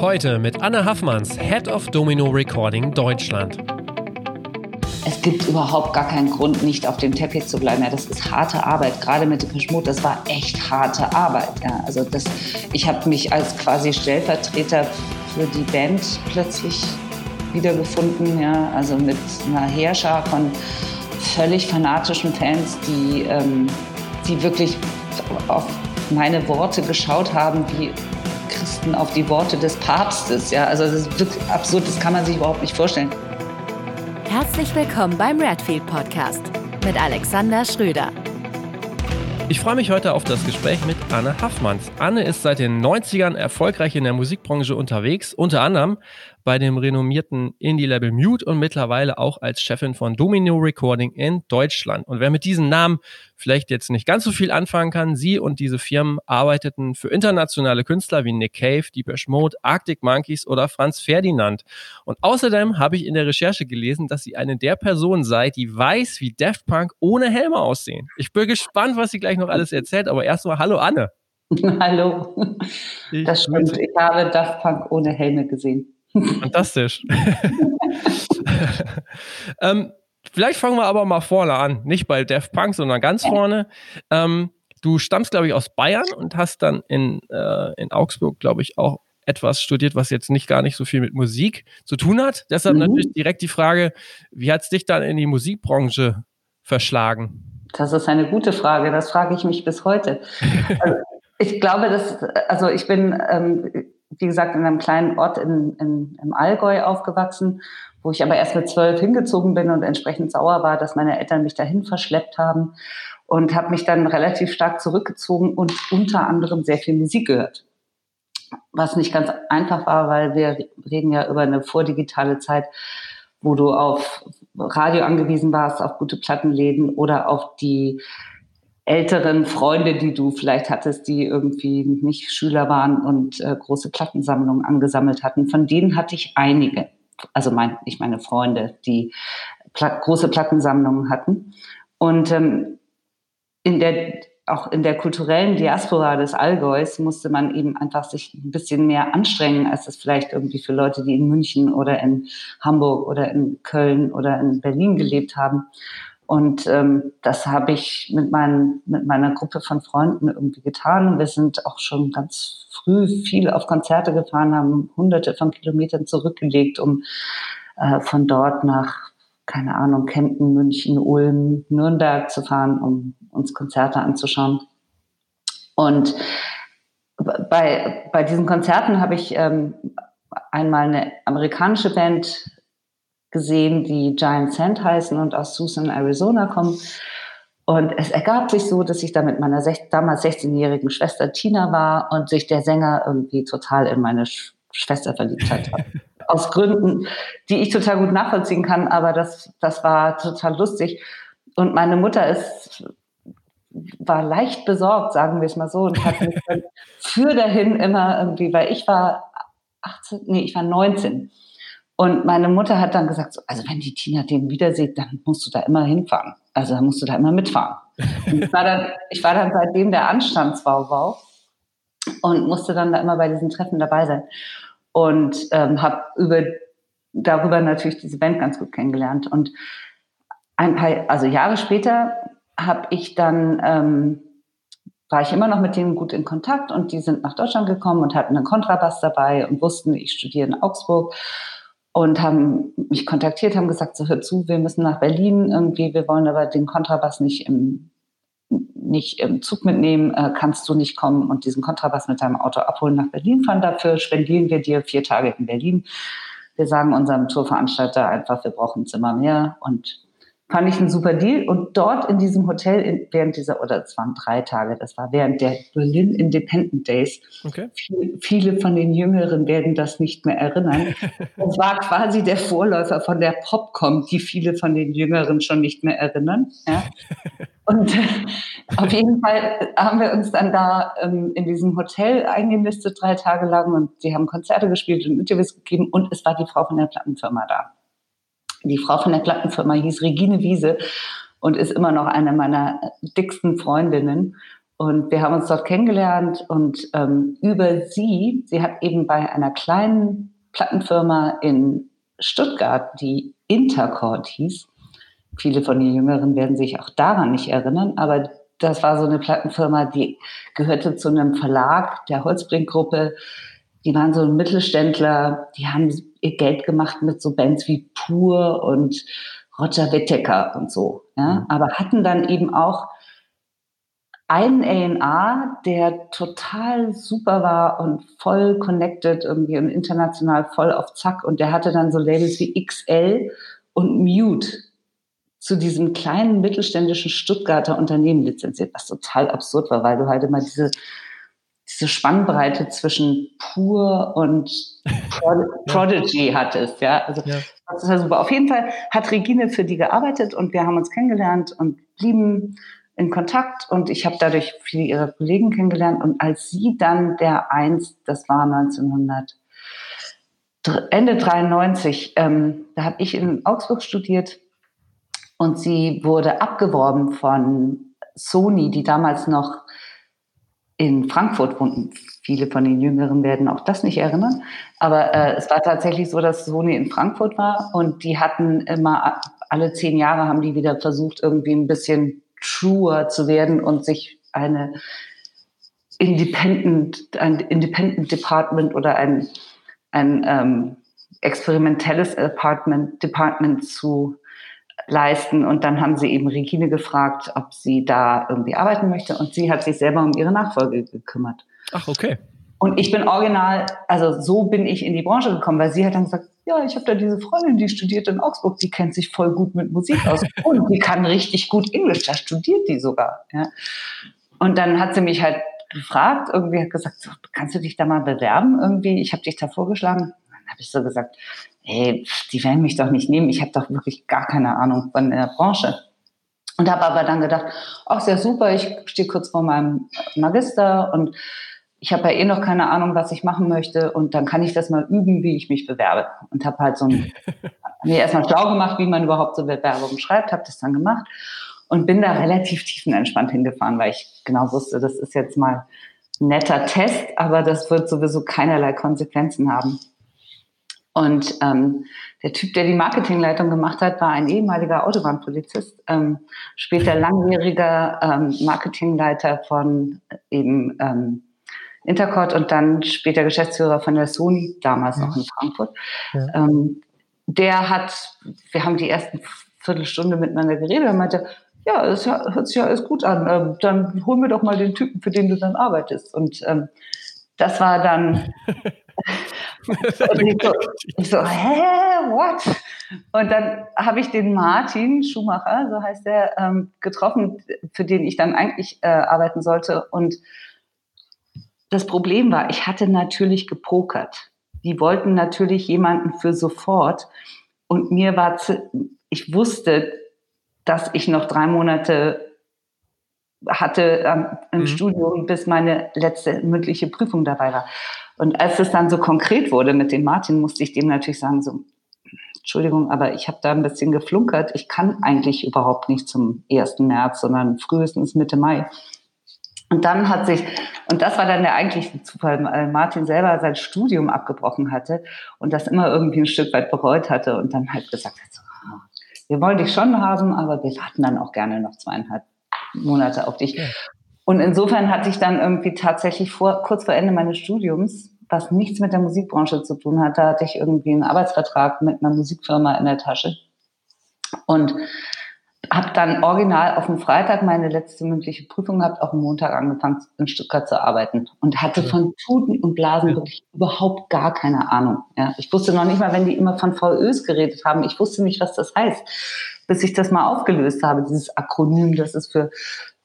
Heute mit Anne Haffmanns, Head of Domino Recording Deutschland. Es gibt überhaupt gar keinen Grund, nicht auf dem Teppich zu bleiben. Ja, das ist harte Arbeit. Gerade mit dem Schmut, das war echt harte Arbeit. Ja, also das, ich habe mich als quasi Stellvertreter für die Band plötzlich wiedergefunden. Ja, also mit einer Heerschar von völlig fanatischen Fans, die, ähm, die wirklich auf meine Worte geschaut haben, wie Christen auf die Worte des Papstes. Ja, also das ist wirklich absurd, das kann man sich überhaupt nicht vorstellen. Herzlich willkommen beim Redfield Podcast mit Alexander Schröder. Ich freue mich heute auf das Gespräch mit Anne Haffmanns. Anne ist seit den 90ern erfolgreich in der Musikbranche unterwegs, unter anderem bei dem renommierten Indie-Label Mute und mittlerweile auch als Chefin von Domino Recording in Deutschland. Und wer mit diesen Namen vielleicht jetzt nicht ganz so viel anfangen kann, sie und diese Firmen arbeiteten für internationale Künstler wie Nick Cave, Deepesh Mode, Arctic Monkeys oder Franz Ferdinand. Und außerdem habe ich in der Recherche gelesen, dass sie eine der Personen sei, die weiß, wie Daft Punk ohne Helme aussehen. Ich bin gespannt, was sie gleich noch alles erzählt, aber erstmal hallo Anne. Hallo. das stimmt. Ich habe Daft Punk ohne Helme gesehen. Fantastisch. ähm, vielleicht fangen wir aber mal vorne an. Nicht bei Def Punk, sondern ganz vorne. Ähm, du stammst, glaube ich, aus Bayern und hast dann in, äh, in Augsburg, glaube ich, auch etwas studiert, was jetzt nicht gar nicht so viel mit Musik zu tun hat. Deshalb mhm. natürlich direkt die Frage, wie hat es dich dann in die Musikbranche verschlagen? Das ist eine gute Frage. Das frage ich mich bis heute. Also, ich glaube, dass, also ich bin ähm, wie gesagt, in einem kleinen Ort in, in, im Allgäu aufgewachsen, wo ich aber erst mit zwölf hingezogen bin und entsprechend sauer war, dass meine Eltern mich dahin verschleppt haben und habe mich dann relativ stark zurückgezogen und unter anderem sehr viel Musik gehört. Was nicht ganz einfach war, weil wir reden ja über eine vordigitale Zeit, wo du auf Radio angewiesen warst, auf gute Plattenläden oder auf die älteren Freunde, die du vielleicht hattest, die irgendwie nicht Schüler waren und äh, große Plattensammlungen angesammelt hatten. Von denen hatte ich einige. Also mein, ich meine Freunde, die Pla große Plattensammlungen hatten. Und ähm, in der, auch in der kulturellen Diaspora des Allgäus musste man eben einfach sich ein bisschen mehr anstrengen, als es vielleicht irgendwie für Leute, die in München oder in Hamburg oder in Köln oder in Berlin gelebt haben. Und ähm, das habe ich mit, meinen, mit meiner Gruppe von Freunden irgendwie getan. Wir sind auch schon ganz früh viel auf Konzerte gefahren, haben hunderte von Kilometern zurückgelegt, um äh, von dort nach, keine Ahnung, Kempten, München, Ulm, Nürnberg zu fahren, um uns Konzerte anzuschauen. Und bei, bei diesen Konzerten habe ich ähm, einmal eine amerikanische Band gesehen, die Giant Sand heißen und aus Tucson, Arizona kommen. Und es ergab sich so, dass ich da mit meiner damals 16-jährigen Schwester Tina war und sich der Sänger irgendwie total in meine Sch Schwester verliebt hat. Aus Gründen, die ich total gut nachvollziehen kann, aber das, das war total lustig. Und meine Mutter ist, war leicht besorgt, sagen wir es mal so, und hat mich dann für dahin immer irgendwie, weil ich war 18, nee, ich war 19 und meine Mutter hat dann gesagt, so, also wenn die Tina den wieder sieht, dann musst du da immer hinfahren. Also dann musst du da immer mitfahren. Und ich war dann, ich war dann seitdem der Anstandswauwau und musste dann da immer bei diesen Treffen dabei sein. Und ähm, habe über, darüber natürlich diese Band ganz gut kennengelernt. Und ein paar, also Jahre später habe ich dann, ähm, war ich immer noch mit denen gut in Kontakt und die sind nach Deutschland gekommen und hatten einen Kontrabass dabei und wussten, ich studiere in Augsburg und haben mich kontaktiert, haben gesagt, so hör zu, wir müssen nach Berlin irgendwie, wir wollen aber den Kontrabass nicht im, nicht im Zug mitnehmen, äh, kannst du nicht kommen und diesen Kontrabass mit deinem Auto abholen nach Berlin fahren. Dafür spendieren wir dir vier Tage in Berlin. Wir sagen unserem Tourveranstalter einfach, wir brauchen ein Zimmer mehr und fand ich einen super Deal. Und dort in diesem Hotel, in, während dieser, oder es waren drei Tage, das war während der Berlin Independent Days. Okay. Viele, viele von den Jüngeren werden das nicht mehr erinnern. Das war quasi der Vorläufer von der Popcom, die viele von den Jüngeren schon nicht mehr erinnern. Ja. Und auf jeden Fall haben wir uns dann da ähm, in diesem Hotel eingenistet, drei Tage lang, und sie haben Konzerte gespielt und Interviews gegeben, und es war die Frau von der Plattenfirma da. Die Frau von der Plattenfirma hieß Regine Wiese und ist immer noch eine meiner dicksten Freundinnen. Und wir haben uns dort kennengelernt und ähm, über sie, sie hat eben bei einer kleinen Plattenfirma in Stuttgart, die Intercord hieß. Viele von den Jüngeren werden sich auch daran nicht erinnern, aber das war so eine Plattenfirma, die gehörte zu einem Verlag der Holzbrink-Gruppe. Die waren so Mittelständler, die haben ihr Geld gemacht mit so Bands wie Pur und Roger Whittaker und so. Ja? Mhm. Aber hatten dann eben auch einen A&R, der total super war und voll connected irgendwie und international voll auf Zack. Und der hatte dann so Labels wie XL und Mute zu diesem kleinen mittelständischen Stuttgarter Unternehmen lizenziert, was total absurd war, weil du halt immer diese, diese Spannbreite zwischen Pur und Prodigy ja. hattest, ja. Also ja. das ist ja super. Auf jeden Fall hat Regine für die gearbeitet und wir haben uns kennengelernt und blieben in Kontakt und ich habe dadurch viele ihrer Kollegen kennengelernt. Und als sie dann der eins, das war 1900, Ende 93, ähm, da habe ich in Augsburg studiert und sie wurde abgeworben von Sony, die damals noch in Frankfurt wohnten. Viele von den Jüngeren werden auch das nicht erinnern. Aber äh, es war tatsächlich so, dass Sony in Frankfurt war und die hatten immer alle zehn Jahre haben die wieder versucht, irgendwie ein bisschen truer zu werden und sich eine Independent, ein Independent Department oder ein, ein ähm, experimentelles Department, Department zu leisten. Und dann haben sie eben Regine gefragt, ob sie da irgendwie arbeiten möchte. Und sie hat sich selber um ihre Nachfolge gekümmert. Ach, okay. Und ich bin original, also so bin ich in die Branche gekommen, weil sie hat dann gesagt, ja, ich habe da diese Freundin, die studiert in Augsburg, die kennt sich voll gut mit Musik aus und die kann richtig gut Englisch, da studiert die sogar. Ja. Und dann hat sie mich halt gefragt, irgendwie hat gesagt, so, kannst du dich da mal bewerben irgendwie? Ich habe dich da vorgeschlagen. Dann habe ich so gesagt, hey, die werden mich doch nicht nehmen, ich habe doch wirklich gar keine Ahnung von der Branche. Und habe aber dann gedacht, ach, sehr super, ich stehe kurz vor meinem Magister und ich habe ja eh noch keine Ahnung, was ich machen möchte und dann kann ich das mal üben, wie ich mich bewerbe. Und habe halt so ein, mir erstmal schlau gemacht, wie man überhaupt so Bewerbungen schreibt, habe das dann gemacht und bin da relativ tiefenentspannt hingefahren, weil ich genau wusste, das ist jetzt mal ein netter Test, aber das wird sowieso keinerlei Konsequenzen haben. Und ähm, der Typ, der die Marketingleitung gemacht hat, war ein ehemaliger Autobahnpolizist, ähm, später langjähriger ähm, Marketingleiter von eben ähm, Intercord und dann später Geschäftsführer von der Sony, damals ja. noch in Frankfurt. Ja. Ähm, der hat, wir haben die ersten Viertelstunde miteinander geredet und meinte, ja, es hört sich ja alles gut an. Ähm, dann hol mir doch mal den Typen, für den du dann arbeitest. Und ähm, das war dann. und ich, so, ich so, hä, what? Und dann habe ich den Martin Schumacher, so heißt er, ähm, getroffen, für den ich dann eigentlich äh, arbeiten sollte. Und das Problem war, ich hatte natürlich gepokert. Die wollten natürlich jemanden für sofort. Und mir war, ich wusste, dass ich noch drei Monate hatte ähm, im mhm. Studium, bis meine letzte mündliche Prüfung dabei war. Und als es dann so konkret wurde mit dem Martin, musste ich dem natürlich sagen, so, Entschuldigung, aber ich habe da ein bisschen geflunkert. Ich kann eigentlich überhaupt nicht zum 1. März, sondern frühestens Mitte Mai. Und dann hat sich, und das war dann der eigentliche Zufall, weil Martin selber sein Studium abgebrochen hatte und das immer irgendwie ein Stück weit bereut hatte und dann halt gesagt hat, so, ah, wir wollen dich schon haben, aber wir warten dann auch gerne noch zweieinhalb Monate auf dich. Ja. Und insofern hatte ich dann irgendwie tatsächlich vor, kurz vor Ende meines Studiums, was nichts mit der Musikbranche zu tun hatte, hatte ich irgendwie einen Arbeitsvertrag mit einer Musikfirma in der Tasche. Und habe dann original auf dem Freitag meine letzte mündliche Prüfung gehabt, auf dem Montag angefangen in Stuttgart zu arbeiten und hatte von Tuten und Blasen wirklich überhaupt gar keine Ahnung. Ja, ich wusste noch nicht mal, wenn die immer von VÖs geredet haben, ich wusste nicht, was das heißt, bis ich das mal aufgelöst habe, dieses Akronym, das es für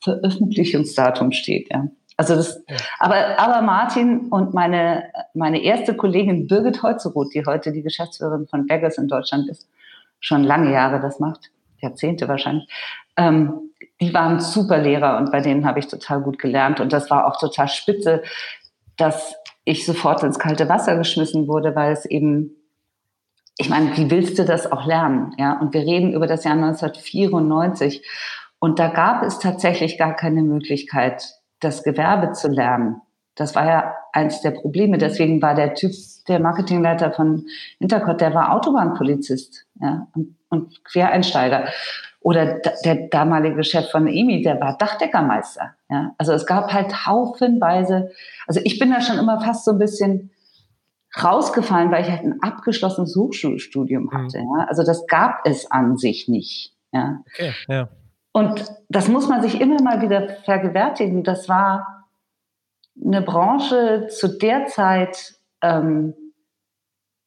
Veröffentlichungsdatum steht. Ja. Also das, aber, aber Martin und meine, meine erste Kollegin Birgit Holzeroth, die heute die Geschäftsführerin von Beggars in Deutschland ist, schon lange Jahre das macht, Jahrzehnte wahrscheinlich, ähm, die waren super Lehrer und bei denen habe ich total gut gelernt. Und das war auch total spitze, dass ich sofort ins kalte Wasser geschmissen wurde, weil es eben, ich meine, wie willst du das auch lernen? Ja, und wir reden über das Jahr 1994 und da gab es tatsächlich gar keine Möglichkeit, das Gewerbe zu lernen. Das war ja eins der Probleme. Deswegen war der Typ, der Marketingleiter von Intercot, der war Autobahnpolizist ja, und, und Quereinsteiger. Oder der damalige Chef von EMI, der war Dachdeckermeister. Ja. Also es gab halt haufenweise. Also ich bin da schon immer fast so ein bisschen rausgefallen, weil ich halt ein abgeschlossenes Hochschulstudium mhm. hatte. Ja. Also das gab es an sich nicht. Ja. Okay, ja. Und das muss man sich immer mal wieder vergewärtigen. Das war eine Branche zu der Zeit, ähm,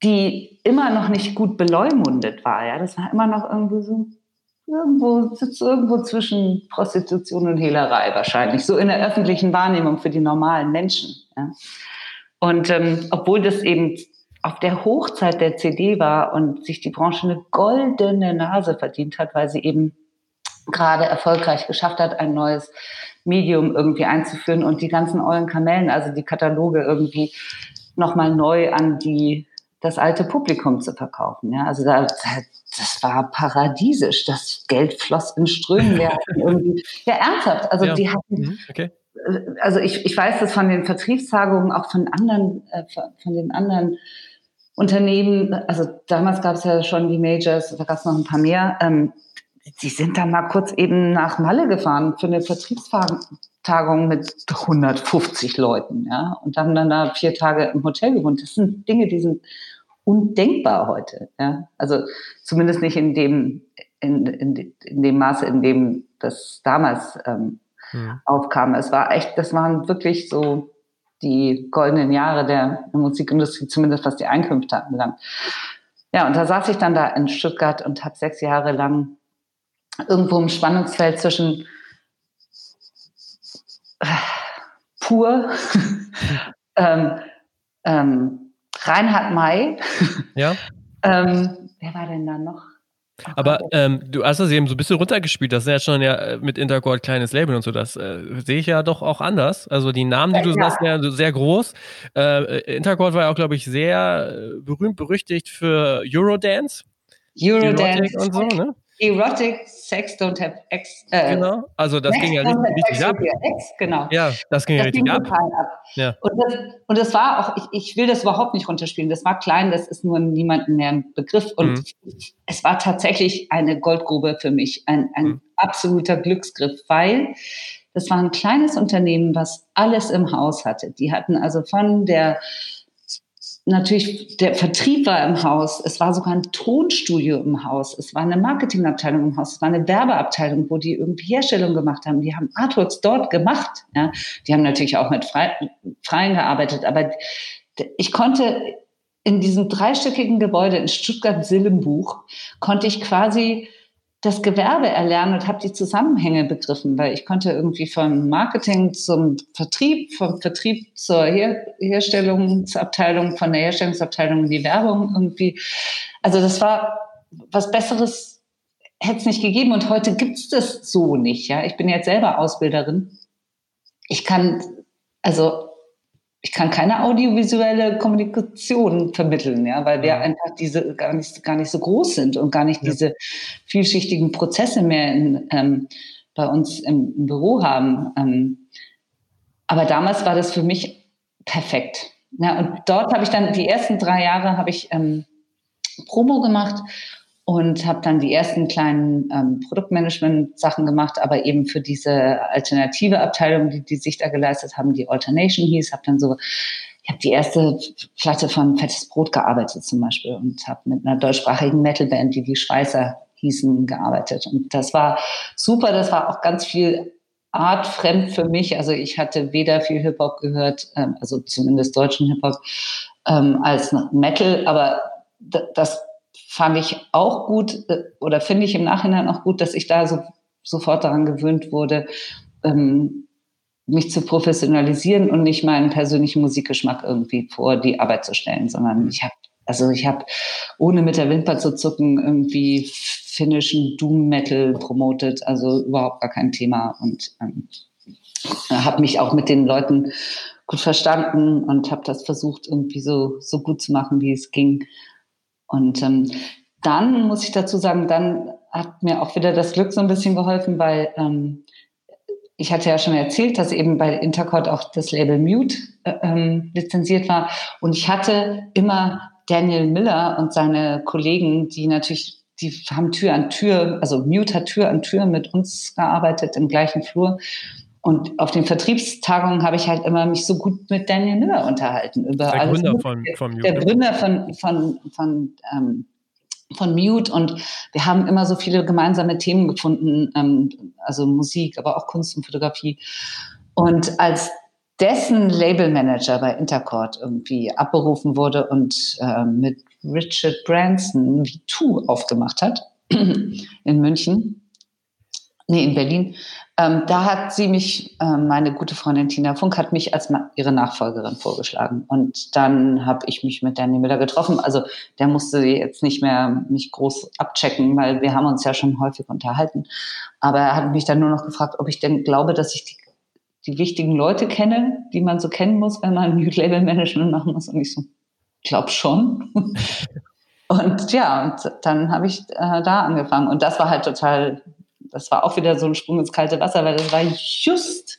die immer noch nicht gut beleumundet war. Ja, das war immer noch irgendwo so irgendwo sitzt irgendwo zwischen Prostitution und Hehlerei wahrscheinlich, so in der öffentlichen Wahrnehmung für die normalen Menschen. Ja. Und ähm, obwohl das eben auf der Hochzeit der CD war und sich die Branche eine goldene Nase verdient hat, weil sie eben gerade erfolgreich geschafft hat, ein neues Medium irgendwie einzuführen und die ganzen ollen Kamellen, also die Kataloge irgendwie nochmal neu an die das alte Publikum zu verkaufen. Ja, also da, das war paradiesisch. Das Geld floss in Strömen. Wir hatten irgendwie, ja, ernsthaft. Also ja. die hatten, mhm, okay. Äh, also ich, ich weiß das von den Vertriebstagungen, auch von anderen, äh, von den anderen Unternehmen. Also damals gab es ja schon die Majors, da gab es noch ein paar mehr. Ähm, die sind dann mal kurz eben nach Malle gefahren für eine Vertriebstagung mit 150 Leuten, ja, und haben dann da vier Tage im Hotel gewohnt. Das sind Dinge, die sind undenkbar heute, ja. Also zumindest nicht in dem, in, in, in dem Maße, in dem das damals ähm, mhm. aufkam. Es war echt, das waren wirklich so die goldenen Jahre der Musikindustrie, zumindest was die Einkünfte anbelangt. Ja, und da saß ich dann da in Stuttgart und habe sechs Jahre lang irgendwo im Spannungsfeld zwischen äh, pur ähm, ähm, Reinhard May. Ja. ähm, wer war denn da noch? Aber ähm, du hast das eben so ein bisschen runtergespielt. Das ist ja schon ja äh, mit Intercord kleines Label und so. Das äh, sehe ich ja doch auch anders. Also die Namen, die du ja. sagst, ja sehr groß. Äh, Intercord war ja auch, glaube ich, sehr äh, berühmt, berüchtigt für Eurodance. Eurodance. Und so, ne? Erotic Sex Don't Have X. Äh, genau, also das ging ja richtig ab. Ex, genau. Ja, das ging ja richtig ging ab. ab. Ja. Und, das, und das war auch, ich, ich will das überhaupt nicht runterspielen. Das war klein, das ist nur niemandem mehr ein Begriff. Und mhm. es war tatsächlich eine Goldgrube für mich, ein, ein mhm. absoluter Glücksgriff, weil das war ein kleines Unternehmen, was alles im Haus hatte. Die hatten also von der natürlich, der Vertrieb war im Haus, es war sogar ein Tonstudio im Haus, es war eine Marketingabteilung im Haus, es war eine Werbeabteilung, wo die irgendwie Herstellung gemacht haben. Die haben Artworks dort gemacht. Ja. Die haben natürlich auch mit Freien gearbeitet, aber ich konnte in diesem dreistöckigen Gebäude in Stuttgart-Sillenbuch, konnte ich quasi das Gewerbe erlernen und habe die Zusammenhänge begriffen, weil ich konnte irgendwie vom Marketing zum Vertrieb, vom Vertrieb zur Her Herstellungsabteilung, von der Herstellungsabteilung in die Werbung irgendwie. Also das war was Besseres hätte es nicht gegeben und heute gibt es das so nicht. Ja, ich bin jetzt selber Ausbilderin. Ich kann also ich kann keine audiovisuelle Kommunikation vermitteln, ja, weil wir einfach diese gar nicht, gar nicht so groß sind und gar nicht ja. diese vielschichtigen Prozesse mehr in, ähm, bei uns im, im Büro haben. Ähm, aber damals war das für mich perfekt. Ja, und dort habe ich dann die ersten drei Jahre habe ich ähm, Promo gemacht und habe dann die ersten kleinen ähm, Produktmanagement-Sachen gemacht, aber eben für diese alternative Abteilung, die, die sich da geleistet haben, die Alternation hieß, habe dann so, ich habe die erste Platte von Fettes Brot gearbeitet zum Beispiel und habe mit einer deutschsprachigen Metalband, die die Schweißer hießen, gearbeitet. Und das war super, das war auch ganz viel artfremd für mich. Also ich hatte weder viel Hip-Hop gehört, ähm, also zumindest deutschen Hip-Hop, ähm, als Metal, aber das fand ich auch gut äh, oder finde ich im Nachhinein auch gut, dass ich da so, sofort daran gewöhnt wurde, ähm, mich zu professionalisieren und nicht meinen persönlichen Musikgeschmack irgendwie vor die Arbeit zu stellen, sondern ich habe also ich habe ohne mit der Wimper zu zucken irgendwie finnischen Doom Metal promotet, also überhaupt gar kein Thema und ähm, habe mich auch mit den Leuten gut verstanden und habe das versucht irgendwie so so gut zu machen, wie es ging. Und ähm, dann muss ich dazu sagen, dann hat mir auch wieder das Glück so ein bisschen geholfen, weil ähm, ich hatte ja schon erzählt, dass eben bei Intercord auch das Label Mute äh, ähm, lizenziert war. Und ich hatte immer Daniel Miller und seine Kollegen, die natürlich, die haben Tür an Tür, also Mute hat Tür an Tür mit uns gearbeitet im gleichen Flur. Und auf den Vertriebstagungen habe ich halt immer mich so gut mit Daniel Miller unterhalten. Über der alles Gründer von, von Mute. Der Gründer von, von, von ähm, von Mute und wir haben immer so viele gemeinsame Themen gefunden, ähm, also Musik, aber auch Kunst und Fotografie. Und als dessen Labelmanager bei Intercord irgendwie abberufen wurde und äh, mit Richard Branson V2 aufgemacht hat in München, nee, in Berlin, ähm, da hat sie mich, äh, meine gute Freundin Tina Funk, hat mich als ihre Nachfolgerin vorgeschlagen. Und dann habe ich mich mit Danny Miller getroffen. Also der musste jetzt nicht mehr mich groß abchecken, weil wir haben uns ja schon häufig unterhalten. Aber er hat mich dann nur noch gefragt, ob ich denn glaube, dass ich die, die wichtigen Leute kenne, die man so kennen muss, wenn man New Label Management machen muss. Und ich so, glaub schon. und ja, und dann habe ich äh, da angefangen. Und das war halt total das war auch wieder so ein Sprung ins kalte Wasser, weil das war just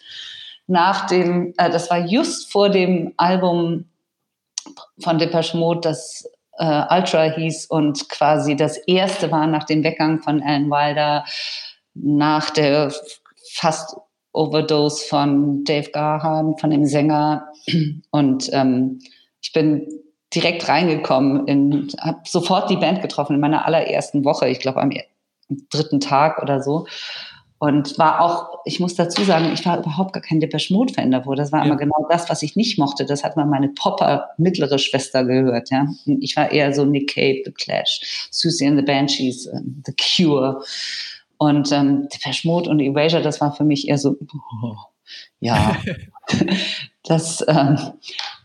nach dem, äh, das war just vor dem Album von Depeche Mode, das äh, Ultra hieß und quasi das erste war nach dem Weggang von Alan Wilder, nach der fast Overdose von Dave Gahan, von dem Sänger. Und ähm, ich bin direkt reingekommen, in, habe sofort die Band getroffen in meiner allerersten Woche. Ich glaube, am dritten Tag oder so. Und war auch, ich muss dazu sagen, ich war überhaupt gar kein Depeche Mode Fan davor. Das war ja. immer genau das, was ich nicht mochte. Das hat mal meine Popper mittlere Schwester gehört, ja. Ich war eher so Nick Cave, The Clash, Susie and the Banshees, uh, The Cure. Und ähm, Depeche Mode und Erasure, das war für mich eher so, oh, ja. das, ähm,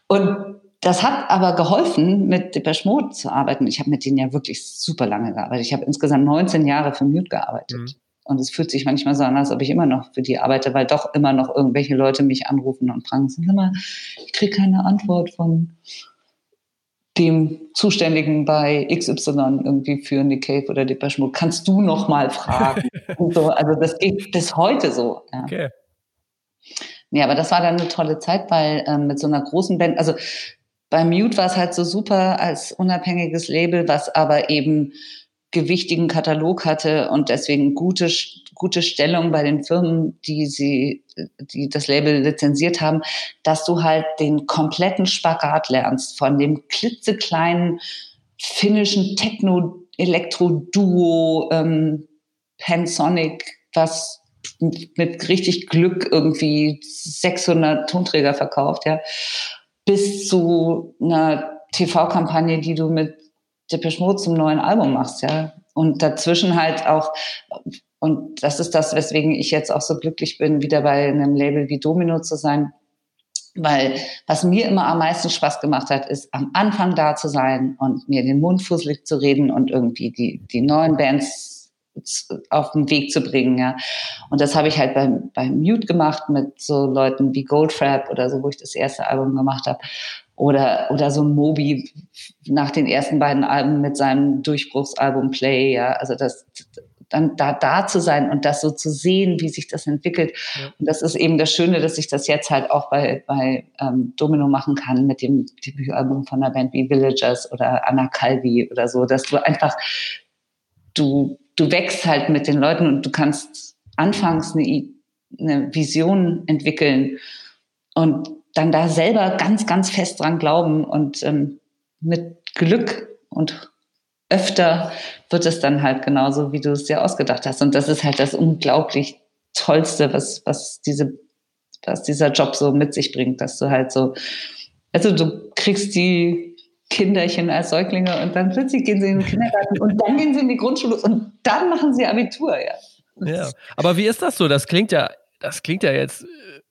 und das hat aber geholfen, mit Depeche Mode zu arbeiten. Ich habe mit denen ja wirklich super lange gearbeitet. Ich habe insgesamt 19 Jahre für Mute gearbeitet. Mhm. Und es fühlt sich manchmal so an, als ob ich immer noch für die arbeite, weil doch immer noch irgendwelche Leute mich anrufen und fragen, sag mal, ich kriege keine Antwort von dem Zuständigen bei XY irgendwie für Nick Cave oder Depeche Mode. Kannst du noch mal fragen? so, also das geht bis heute so. Ja. Okay. Ja, aber das war dann eine tolle Zeit, weil ähm, mit so einer großen Band, also bei Mute war es halt so super als unabhängiges Label, was aber eben gewichtigen Katalog hatte und deswegen gute, gute Stellung bei den Firmen, die sie, die das Label lizenziert haben, dass du halt den kompletten Spagat lernst von dem klitzekleinen finnischen Techno-Elektro-Duo ähm, Pansonic, was mit richtig Glück irgendwie 600 Tonträger verkauft, ja, bis zu einer TV-Kampagne, die du mit Depeche Mode zum neuen Album machst, ja. Und dazwischen halt auch, und das ist das, weswegen ich jetzt auch so glücklich bin, wieder bei einem Label wie Domino zu sein. Weil was mir immer am meisten Spaß gemacht hat, ist am Anfang da zu sein und mir den Mund fusselig zu reden und irgendwie die, die neuen Bands auf den Weg zu bringen, ja. Und das habe ich halt beim, beim Mute gemacht mit so Leuten wie Goldfrapp oder so, wo ich das erste Album gemacht habe. Oder, oder so Moby nach den ersten beiden Alben mit seinem Durchbruchsalbum Play, ja. Also das, dann da, da zu sein und das so zu sehen, wie sich das entwickelt. Ja. Und das ist eben das Schöne, dass ich das jetzt halt auch bei, bei ähm, Domino machen kann mit dem Debütalbum von einer Band wie Villagers oder Anna Calvi oder so, dass du einfach, du, du wächst halt mit den Leuten und du kannst anfangs eine, eine Vision entwickeln und dann da selber ganz, ganz fest dran glauben und ähm, mit Glück und öfter wird es dann halt genauso, wie du es dir ausgedacht hast. Und das ist halt das unglaublich Tollste, was, was diese, was dieser Job so mit sich bringt, dass du halt so, also du kriegst die Kinderchen als Säuglinge und dann plötzlich gehen sie in den Kindergarten und dann gehen sie in die Grundschule und dann machen sie Abitur, ja. Ja, aber wie ist das so? Das klingt ja, das klingt ja jetzt äh,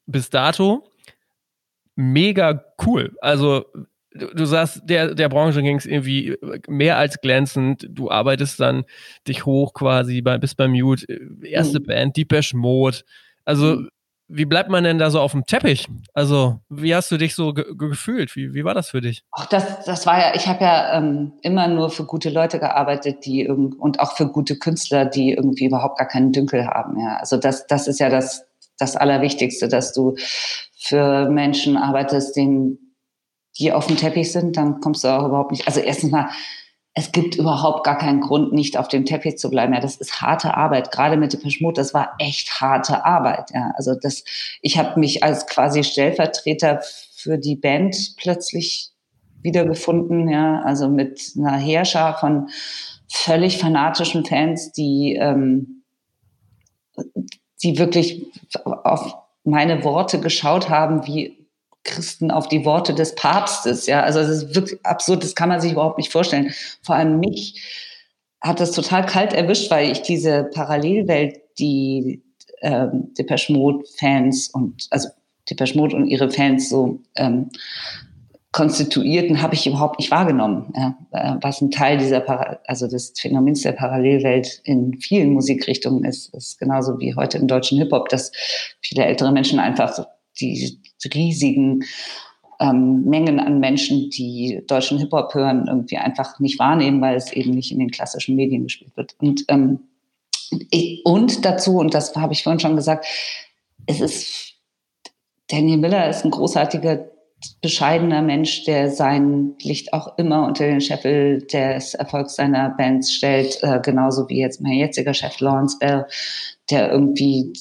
bis dato mega cool. Also du, du sagst, der, der Branche ging es irgendwie mehr als glänzend. Du arbeitest dann dich hoch quasi, bei, bist bei Mute, äh, erste mhm. Band, Deepesh Mode. Also mhm wie bleibt man denn da so auf dem Teppich? Also, wie hast du dich so ge gefühlt? Wie, wie war das für dich? Ach, das, das war ja, ich habe ja ähm, immer nur für gute Leute gearbeitet, die und auch für gute Künstler, die irgendwie überhaupt gar keinen Dünkel haben. Ja. Also das, das ist ja das, das Allerwichtigste, dass du für Menschen arbeitest, denen, die auf dem Teppich sind, dann kommst du auch überhaupt nicht. Also erstens mal, es gibt überhaupt gar keinen Grund, nicht auf dem Teppich zu bleiben. Ja, das ist harte Arbeit. Gerade mit dem Schmut, das war echt harte Arbeit. Ja, also das, ich habe mich als quasi Stellvertreter für die Band plötzlich wiedergefunden. Ja, also mit einer Heerschar von völlig fanatischen Fans, die ähm, die wirklich auf meine Worte geschaut haben, wie Christen auf die Worte des Papstes. Ja, also das ist wirklich absurd, das kann man sich überhaupt nicht vorstellen. Vor allem mich hat das total kalt erwischt, weil ich diese Parallelwelt, die ähm, Depeche Mode Fans und also Depeche Mode und ihre Fans so ähm, konstituierten, habe ich überhaupt nicht wahrgenommen. Ja, äh, was ein Teil dieser, Para also des Phänomens der Parallelwelt in vielen Musikrichtungen ist, ist genauso wie heute im deutschen Hip-Hop, dass viele ältere Menschen einfach die riesigen ähm, Mengen an Menschen, die deutschen Hip-Hop hören, irgendwie einfach nicht wahrnehmen, weil es eben nicht in den klassischen Medien gespielt wird. Und, ähm, und dazu, und das habe ich vorhin schon gesagt, es ist, Daniel Miller ist ein großartiger bescheidener Mensch, der sein Licht auch immer unter den Scheffel des Erfolgs seiner Bands stellt, äh, genauso wie jetzt mein jetziger Chef Lawrence Bell, der irgendwie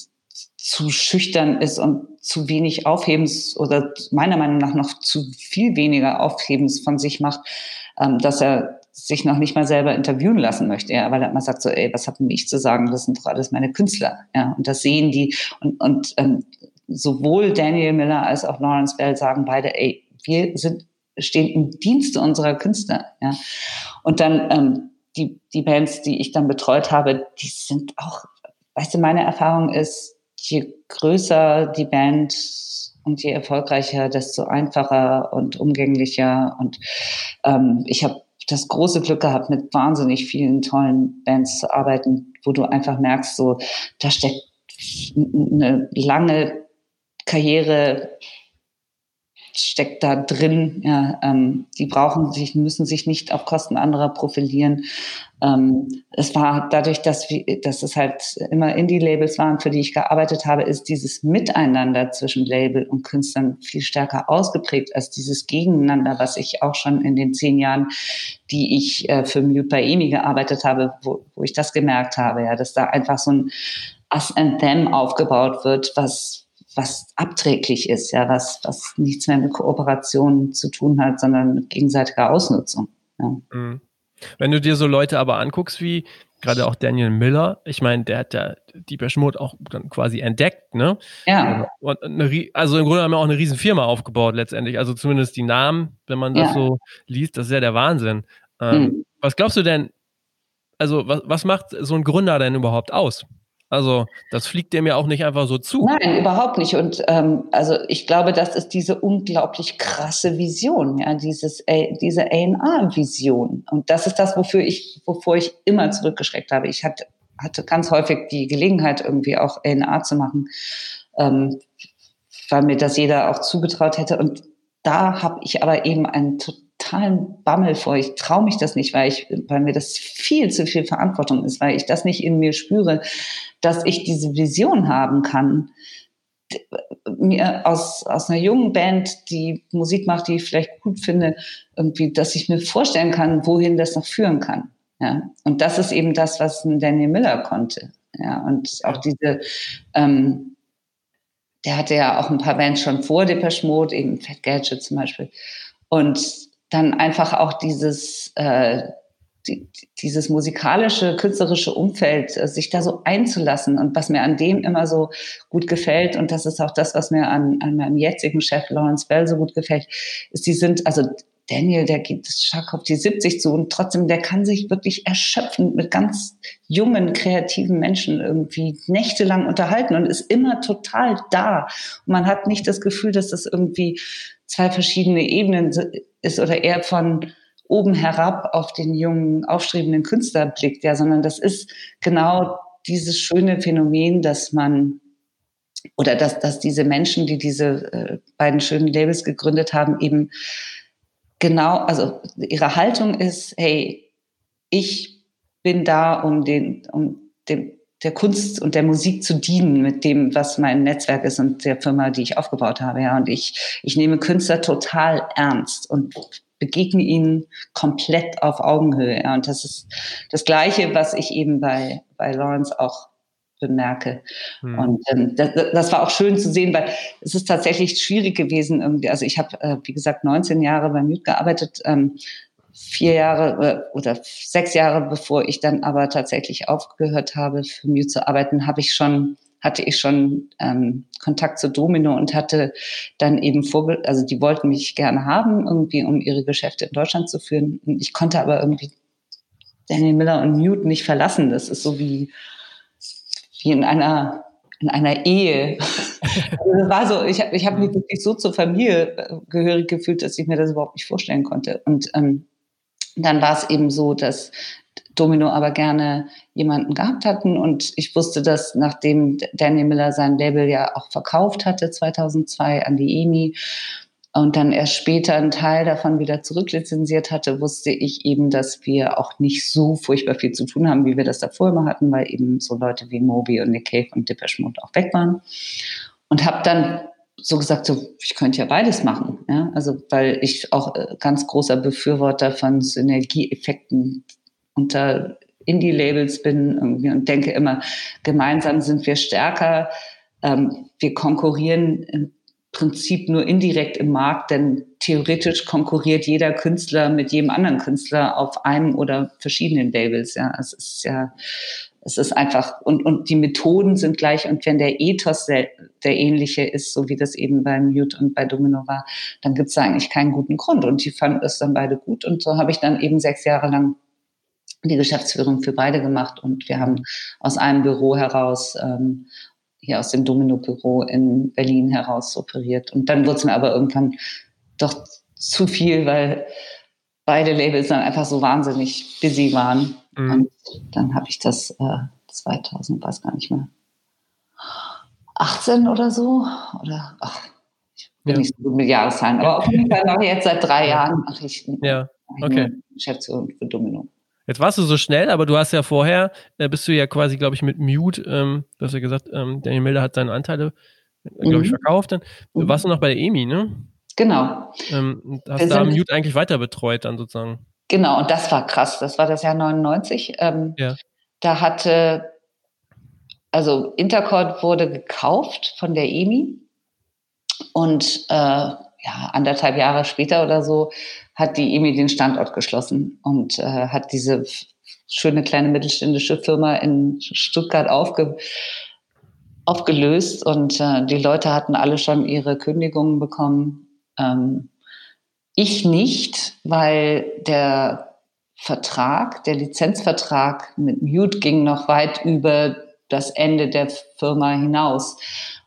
zu schüchtern ist und zu wenig Aufhebens oder meiner Meinung nach noch zu viel weniger Aufhebens von sich macht, ähm, dass er sich noch nicht mal selber interviewen lassen möchte, ja, weil er immer sagt so, ey, was haben ich zu sagen? Das sind doch alles meine Künstler, ja, und das sehen die und, und ähm, sowohl Daniel Miller als auch Lawrence Bell sagen beide, ey, wir sind, stehen im Dienste unserer Künstler. Ja. Und dann ähm, die, die Bands, die ich dann betreut habe, die sind auch, weißt du, meine Erfahrung ist, je größer die Band und je erfolgreicher, desto einfacher und umgänglicher. Und ähm, ich habe das große Glück gehabt, mit wahnsinnig vielen tollen Bands zu arbeiten, wo du einfach merkst, so da steckt eine lange Karriere steckt da drin. Ja, ähm, die brauchen sich, müssen sich nicht auf Kosten anderer profilieren. Ähm, es war dadurch, dass, wir, dass es halt immer Indie-Labels waren, für die ich gearbeitet habe, ist dieses Miteinander zwischen Label und Künstlern viel stärker ausgeprägt als dieses Gegeneinander, was ich auch schon in den zehn Jahren, die ich äh, für Emi gearbeitet habe, wo, wo ich das gemerkt habe, ja, dass da einfach so ein Us and Them aufgebaut wird, was was abträglich ist, ja, was, was nichts mehr mit Kooperation zu tun hat, sondern mit gegenseitiger Ausnutzung. Ja. Mhm. Wenn du dir so Leute aber anguckst wie gerade auch Daniel Miller, ich meine, der hat ja die Mode auch dann quasi entdeckt, ne? Ja. Und eine, also im Grunde haben wir auch eine riesen Firma aufgebaut letztendlich. Also zumindest die Namen, wenn man das ja. so liest, das ist ja der Wahnsinn. Ähm, mhm. Was glaubst du denn, also was, was macht so ein Gründer denn überhaupt aus? Also das fliegt dem ja auch nicht einfach so zu. Nein, überhaupt nicht. Und ähm, also ich glaube, das ist diese unglaublich krasse Vision, ja, dieses äh, diese A&R-Vision. Und das ist das, wofür ich, wovor ich immer zurückgeschreckt habe. Ich hatte, hatte ganz häufig die Gelegenheit, irgendwie auch A&R zu machen, ähm, weil mir das jeder auch zugetraut hätte. Und da habe ich aber eben einen totalen Bammel vor. Ich traue mich das nicht, weil ich, weil mir das viel zu viel Verantwortung ist, weil ich das nicht in mir spüre, dass ich diese Vision haben kann, mir aus, aus einer jungen Band, die Musik macht, die ich vielleicht gut finde, irgendwie, dass ich mir vorstellen kann, wohin das noch führen kann. Ja, und das ist eben das, was Daniel Miller konnte. Ja, und auch diese, ähm, der hatte ja auch ein paar Bands schon vor Depeche Mode, eben Fat Gadget zum Beispiel. Und dann einfach auch dieses, äh, die, dieses musikalische, künstlerische Umfeld, äh, sich da so einzulassen und was mir an dem immer so gut gefällt und das ist auch das, was mir an, an meinem jetzigen Chef Lawrence Bell so gut gefällt, ist, die sind, also Daniel, der geht stark auf die 70 zu und trotzdem, der kann sich wirklich erschöpfend mit ganz jungen, kreativen Menschen irgendwie nächtelang unterhalten und ist immer total da. Und man hat nicht das Gefühl, dass das irgendwie zwei verschiedene Ebenen ist oder eher von oben herab auf den jungen, aufstrebenden Künstler blickt, ja, sondern das ist genau dieses schöne Phänomen, dass man oder dass, dass diese Menschen, die diese äh, beiden schönen Labels gegründet haben, eben genau, also ihre Haltung ist, hey, ich bin da, um den, um den, der Kunst und der Musik zu dienen mit dem, was mein Netzwerk ist und der Firma, die ich aufgebaut habe. Ja, und ich, ich nehme Künstler total ernst und begegne ihnen komplett auf Augenhöhe. Ja, und das ist das Gleiche, was ich eben bei, bei Lawrence auch bemerke. Hm. Und ähm, das, das, war auch schön zu sehen, weil es ist tatsächlich schwierig gewesen. Irgendwie. Also ich habe, äh, wie gesagt, 19 Jahre bei Mute gearbeitet. Ähm, vier Jahre äh, oder sechs Jahre, bevor ich dann aber tatsächlich aufgehört habe, für Mute zu arbeiten, habe ich schon hatte ich schon ähm, Kontakt zu Domino und hatte dann eben vor, also die wollten mich gerne haben, irgendwie, um ihre Geschäfte in Deutschland zu führen. Ich konnte aber irgendwie Daniel Miller und Mute nicht verlassen. Das ist so wie, wie in einer in einer Ehe. Also war so, ich habe ich hab mich wirklich so zur Familie äh, gehörig gefühlt, dass ich mir das überhaupt nicht vorstellen konnte. Und ähm, dann war es eben so, dass Domino aber gerne jemanden gehabt hatten und ich wusste, dass nachdem Daniel Miller sein Label ja auch verkauft hatte 2002 an die EMI und dann erst später einen Teil davon wieder zurücklizenziert hatte, wusste ich eben, dass wir auch nicht so furchtbar viel zu tun haben, wie wir das davor immer hatten, weil eben so Leute wie Moby und Nick Cave und Depeche Mode auch weg waren. Und habe dann so gesagt, so, ich könnte ja beides machen. Ja? Also, weil ich auch äh, ganz großer Befürworter von Synergieeffekten unter Indie-Labels bin und denke immer, gemeinsam sind wir stärker. Ähm, wir konkurrieren im Prinzip nur indirekt im Markt, denn theoretisch konkurriert jeder Künstler mit jedem anderen Künstler auf einem oder verschiedenen Labels. Ja, es ist ja, es ist einfach und und die Methoden sind gleich und wenn der Ethos der, der ähnliche ist, so wie das eben bei Mute und bei Domino war, dann gibt es eigentlich keinen guten Grund und die fanden es dann beide gut und so habe ich dann eben sechs Jahre lang die Geschäftsführung für beide gemacht und wir haben aus einem Büro heraus ähm, hier aus dem Domino-Büro in Berlin heraus operiert. Und dann wurde es mir aber irgendwann doch zu viel, weil beide Labels dann einfach so wahnsinnig busy waren. Mhm. Und dann habe ich das äh, 2000, weiß gar nicht mehr, 18 oder so oder ach, ich bin ja. nicht so gut mit Jahreszahlen, aber auf jeden Fall mache ich jetzt seit drei Jahren mache ich, ja. okay. Geschäftsführung für Domino. Jetzt warst du so schnell, aber du hast ja vorher, äh, bist du ja quasi, glaube ich, mit Mute, ähm, du hast ja gesagt, ähm, Daniel Milder hat seine Anteile, äh, glaube ich, mhm. verkauft. Dann mhm. warst du noch bei der EMI, ne? Genau. Ähm, hast da Mute eigentlich weiter betreut dann sozusagen. Genau, und das war krass. Das war das Jahr 99. Ähm, ja. Da hatte, also Intercord wurde gekauft von der EMI und äh, ja, anderthalb Jahre später oder so hat die EMI den Standort geschlossen und äh, hat diese schöne kleine mittelständische Firma in Stuttgart aufge aufgelöst und äh, die Leute hatten alle schon ihre Kündigungen bekommen. Ähm, ich nicht, weil der Vertrag, der Lizenzvertrag mit Mute ging noch weit über das Ende der Firma hinaus.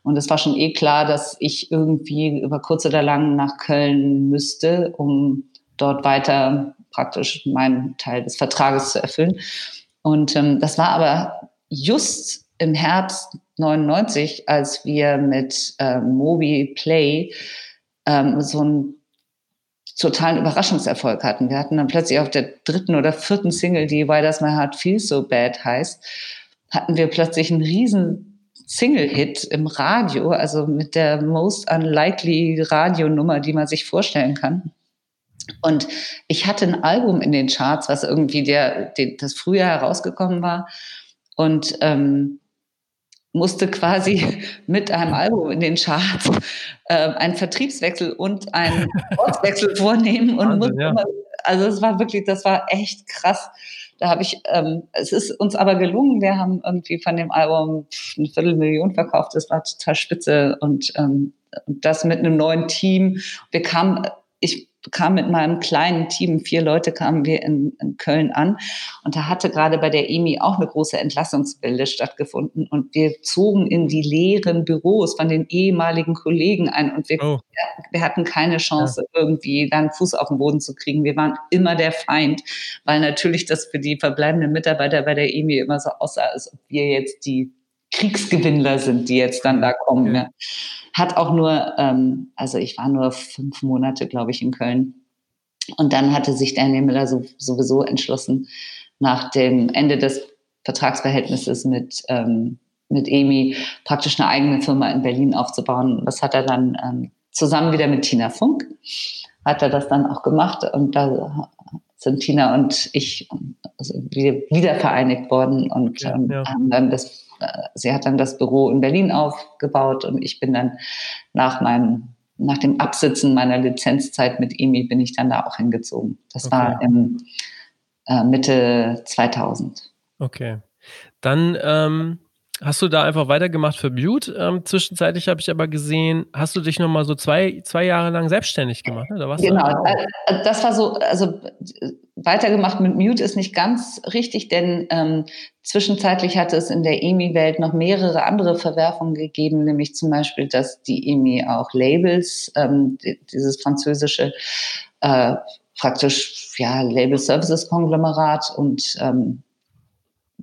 Und es war schon eh klar, dass ich irgendwie über kurz oder lang nach Köln müsste, um dort weiter praktisch meinen Teil des Vertrages zu erfüllen. Und ähm, das war aber just im Herbst 99, als wir mit äh, Mobi Play ähm, so einen totalen Überraschungserfolg hatten. Wir hatten dann plötzlich auf der dritten oder vierten Single, die Why Does My Heart Feel So Bad heißt, hatten wir plötzlich einen riesen Single-Hit im Radio, also mit der most unlikely Radionummer, die man sich vorstellen kann. Und ich hatte ein Album in den Charts, was irgendwie der, der das Frühjahr herausgekommen war und ähm, musste quasi mit einem Album in den Charts äh, einen Vertriebswechsel und einen Ortswechsel vornehmen und Wahnsinn, ja. also es war wirklich, das war echt krass. Da habe ich, ähm, es ist uns aber gelungen. Wir haben irgendwie von dem Album eine Viertelmillion verkauft. Das war total spitze und ähm, das mit einem neuen Team. Wir kamen, ich kam mit meinem kleinen Team, vier Leute kamen wir in, in Köln an und da hatte gerade bei der EMI auch eine große Entlassungswelle stattgefunden und wir zogen in die leeren Büros von den ehemaligen Kollegen ein und wir, oh. wir hatten keine Chance, ja. irgendwie dann Fuß auf den Boden zu kriegen. Wir waren immer der Feind, weil natürlich das für die verbleibenden Mitarbeiter bei der EMI immer so aussah, als ob wir jetzt die Kriegsgewinnler sind, die jetzt dann da kommen. Ja. Hat auch nur, ähm, also ich war nur fünf Monate, glaube ich, in Köln. Und dann hatte sich Daniel Miller so, sowieso entschlossen, nach dem Ende des Vertragsverhältnisses mit, ähm, mit EMI praktisch eine eigene Firma in Berlin aufzubauen. Das hat er dann ähm, zusammen wieder mit Tina Funk, hat er das dann auch gemacht und da sind Tina und ich also wieder vereinigt worden und ja, ähm, ja. haben dann das, äh, sie hat dann das Büro in Berlin aufgebaut und ich bin dann nach meinem nach dem Absitzen meiner Lizenzzeit mit EMI bin ich dann da auch hingezogen. Das okay. war im äh, Mitte 2000. Okay. Dann ähm, hast du da einfach weitergemacht für Butte. Ähm, zwischenzeitlich habe ich aber gesehen, hast du dich nochmal so zwei, zwei Jahre lang selbstständig gemacht. Ne? Da genau, äh, das war so, also weitergemacht mit Mute ist nicht ganz richtig, denn ähm, zwischenzeitlich hatte es in der EMI-Welt noch mehrere andere Verwerfungen gegeben, nämlich zum Beispiel, dass die EMI auch Labels, ähm, dieses französische äh, praktisch ja Label Services Konglomerat und ähm,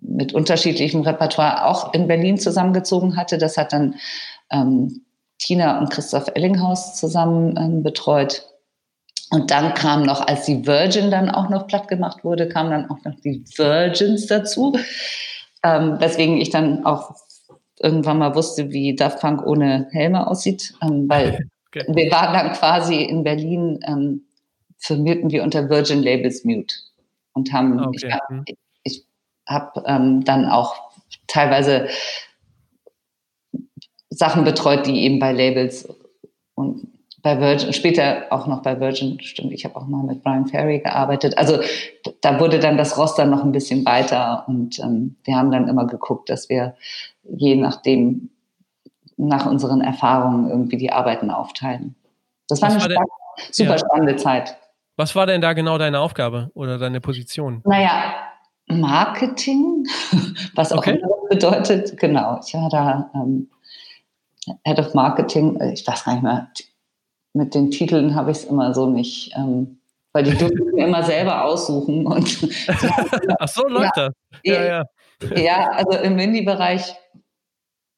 mit unterschiedlichem Repertoire auch in Berlin zusammengezogen hatte. Das hat dann ähm, Tina und Christoph Ellinghaus zusammen ähm, betreut. Und dann kam noch, als die Virgin dann auch noch platt gemacht wurde, kamen dann auch noch die Virgins dazu. Ähm, weswegen ich dann auch irgendwann mal wusste, wie Daft Punk ohne Helme aussieht, ähm, weil okay. wir waren dann quasi in Berlin ähm, firmierten wir unter Virgin Labels Mute und haben, ah, okay. Ich habe ähm, dann auch teilweise Sachen betreut, die eben bei Labels und bei Virgin, später auch noch bei Virgin, stimmt, ich habe auch mal mit Brian Ferry gearbeitet. Also da wurde dann das Roster noch ein bisschen weiter und ähm, wir haben dann immer geguckt, dass wir je nachdem, nach unseren Erfahrungen irgendwie die Arbeiten aufteilen. Das war Was eine war super ja. spannende Zeit. Was war denn da genau deine Aufgabe oder deine Position? Naja, Marketing, was auch okay. immer bedeutet. Genau, ich war da ähm, Head of Marketing. Ich weiß gar nicht mehr, mit den Titeln habe ich es immer so nicht, ähm, weil die durften immer selber aussuchen. Und Ach so, läuft ja. Ja, ja. ja, also im Indie-Bereich.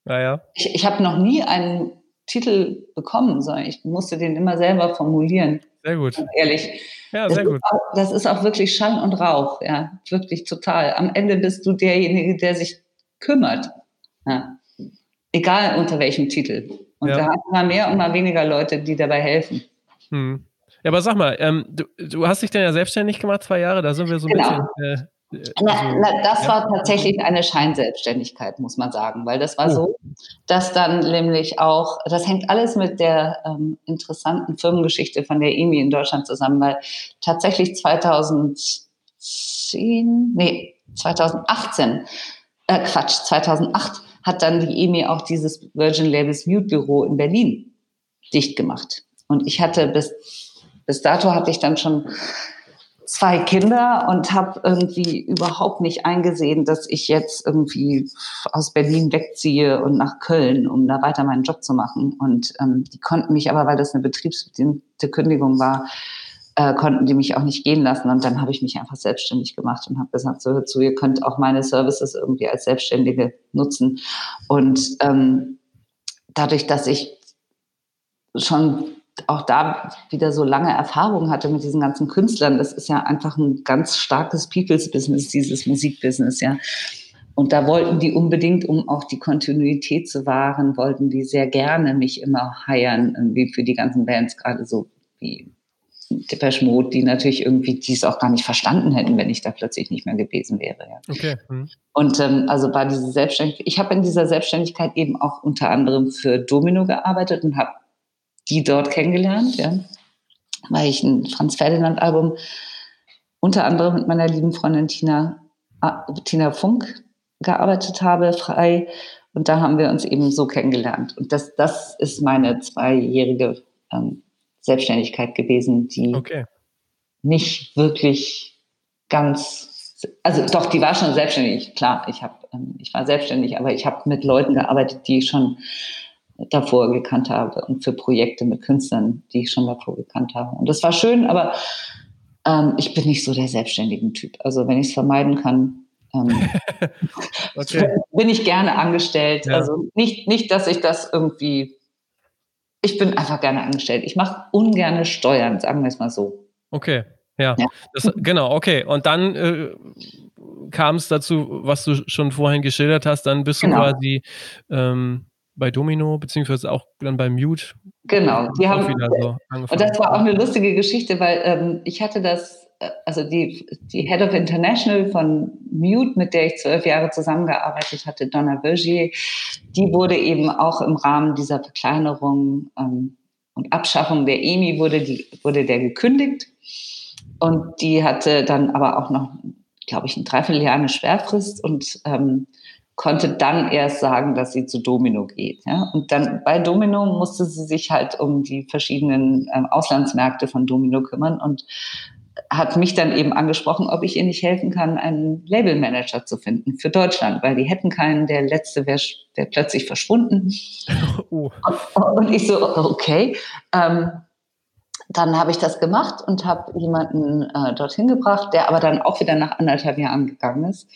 Ja, ja. Ich, ich habe noch nie einen Titel bekommen, sondern ich musste den immer selber formulieren. Sehr gut. Ehrlich. Ja, sehr das gut. Auch, das ist auch wirklich Schall und Rauch, ja, wirklich total. Am Ende bist du derjenige, der sich kümmert. Ja. Egal unter welchem Titel. Und ja. da hat man mehr und mal weniger Leute, die dabei helfen. Hm. Ja, aber sag mal, ähm, du, du, hast dich dann ja selbstständig gemacht, zwei Jahre, da sind wir so ein genau. bisschen. Äh, na, also, na, das war tatsächlich eine Scheinselbstständigkeit, muss man sagen, weil das war oh. so, dass dann nämlich auch, das hängt alles mit der ähm, interessanten Firmengeschichte von der EMI in Deutschland zusammen, weil tatsächlich 2010, nee, 2018, äh, Quatsch, 2008 hat dann die EMI auch dieses Virgin Labels Mute Büro in Berlin dicht gemacht. Und ich hatte bis, bis dato hatte ich dann schon zwei Kinder und habe irgendwie überhaupt nicht eingesehen, dass ich jetzt irgendwie aus Berlin wegziehe und nach Köln, um da weiter meinen Job zu machen. Und ähm, die konnten mich aber, weil das eine betriebsbedingte Kündigung war, äh, konnten die mich auch nicht gehen lassen. Und dann habe ich mich einfach selbstständig gemacht und habe gesagt, so hört zu, ihr könnt auch meine Services irgendwie als Selbstständige nutzen. Und ähm, dadurch, dass ich schon auch da wieder so lange Erfahrung hatte mit diesen ganzen Künstlern. Das ist ja einfach ein ganz starkes People's Business, dieses Musikbusiness, ja. Und da wollten die unbedingt, um auch die Kontinuität zu wahren, wollten die sehr gerne mich immer heiern, irgendwie für die ganzen Bands, gerade so wie Depeche Mode, die natürlich irgendwie dies auch gar nicht verstanden hätten, wenn ich da plötzlich nicht mehr gewesen wäre. Ja. Okay. Hm. Und ähm, also bei dieser Selbstständigkeit, ich habe in dieser Selbstständigkeit eben auch unter anderem für Domino gearbeitet und habe die dort kennengelernt, ja, weil ich ein Franz Ferdinand Album unter anderem mit meiner lieben Freundin Tina, äh, Tina Funk gearbeitet habe, frei. Und da haben wir uns eben so kennengelernt. Und das, das ist meine zweijährige ähm, Selbstständigkeit gewesen, die okay. nicht wirklich ganz, also doch, die war schon selbstständig, klar, ich, hab, ähm, ich war selbstständig, aber ich habe mit Leuten gearbeitet, die schon davor gekannt habe und für Projekte mit Künstlern, die ich schon davor gekannt habe. Und das war schön, aber ähm, ich bin nicht so der selbstständigen Typ. Also wenn ich es vermeiden kann, ähm, okay. bin ich gerne angestellt. Ja. Also nicht, nicht, dass ich das irgendwie, ich bin einfach gerne angestellt. Ich mache ungerne Steuern, sagen wir es mal so. Okay. Ja, ja. Das, genau, okay. Und dann äh, kam es dazu, was du schon vorhin geschildert hast, dann bist genau. du quasi ähm, bei Domino, beziehungsweise auch dann bei Mute. Genau, die haben wieder so angefangen. Und das war auch eine lustige Geschichte, weil ähm, ich hatte das, äh, also die, die Head of International von Mute, mit der ich zwölf Jahre zusammengearbeitet hatte, Donna Vergier, die wurde eben auch im Rahmen dieser Verkleinerung ähm, und Abschaffung der EMI wurde, die, wurde der gekündigt. Und die hatte dann aber auch noch, glaube ich, ein Dreivierteljahr eine Sperrfrist und ähm, konnte dann erst sagen, dass sie zu Domino geht. Ja? Und dann bei Domino musste sie sich halt um die verschiedenen ähm, Auslandsmärkte von Domino kümmern und hat mich dann eben angesprochen, ob ich ihr nicht helfen kann, einen Labelmanager zu finden für Deutschland, weil die hätten keinen, der letzte wäre wär plötzlich verschwunden. Oh. Und ich so, okay. Ähm, dann habe ich das gemacht und habe jemanden äh, dorthin gebracht, der aber dann auch wieder nach anderthalb Jahren gegangen ist.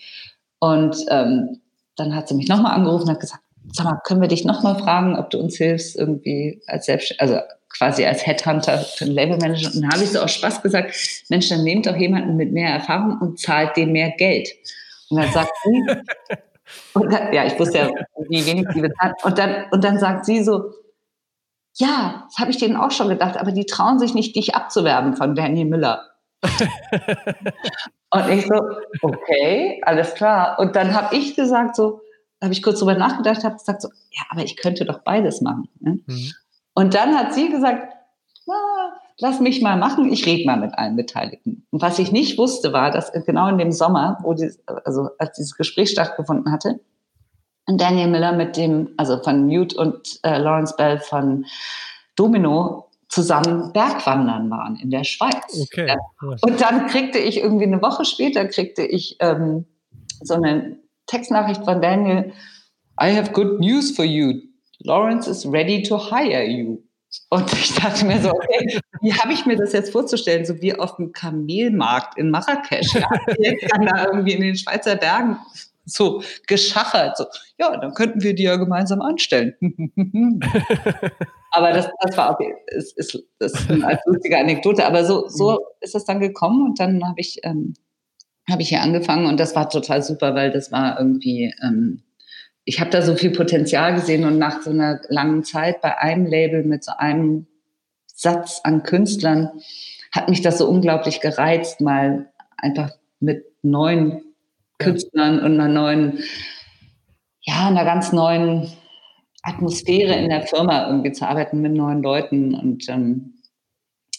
Und ähm, dann hat sie mich nochmal angerufen und hat gesagt, sag mal, können wir dich nochmal fragen, ob du uns hilfst, irgendwie als Selbst, also quasi als Headhunter für einen Labelmanager. Und dann habe ich so aus Spaß gesagt, Mensch, dann nehmt doch jemanden mit mehr Erfahrung und zahlt dem mehr Geld. Und dann sagt sie, dann, ja, ich wusste ja, wie wenig die bezahlt. Und dann, und dann sagt sie so, ja, das habe ich denen auch schon gedacht, aber die trauen sich nicht, dich abzuwerben von Daniel Müller. und ich so, okay, alles klar. Und dann habe ich gesagt, so, habe ich kurz drüber nachgedacht, habe gesagt, so, ja, aber ich könnte doch beides machen. Ne? Mhm. Und dann hat sie gesagt, na, lass mich mal machen, ich rede mal mit allen Beteiligten. Und was ich nicht wusste, war, dass genau in dem Sommer, wo die, also als dieses Gespräch stattgefunden hatte, Daniel Miller mit dem, also von Mute und äh, Lawrence Bell von Domino zusammen Bergwandern waren in der Schweiz. Okay. Ja. Und dann kriegte ich irgendwie eine Woche später kriegte ich ähm, so eine Textnachricht von Daniel. I have good news for you. Lawrence is ready to hire you. Und ich dachte mir so, okay, wie habe ich mir das jetzt vorzustellen? So wie auf dem Kamelmarkt in Marrakesch. Ja, kann da irgendwie in den Schweizer Bergen so geschachert. So, ja, dann könnten wir die ja gemeinsam anstellen. aber das, das war okay. ist, ist, ist eine lustige Anekdote. Aber so, so mhm. ist es dann gekommen und dann habe ich, ähm, habe ich hier angefangen und das war total super, weil das war irgendwie, ähm, ich habe da so viel Potenzial gesehen und nach so einer langen Zeit bei einem Label mit so einem Satz an Künstlern hat mich das so unglaublich gereizt, mal einfach mit neuen Künstlern und einer neuen, ja, einer ganz neuen Atmosphäre in der Firma irgendwie zu arbeiten mit neuen Leuten und ähm,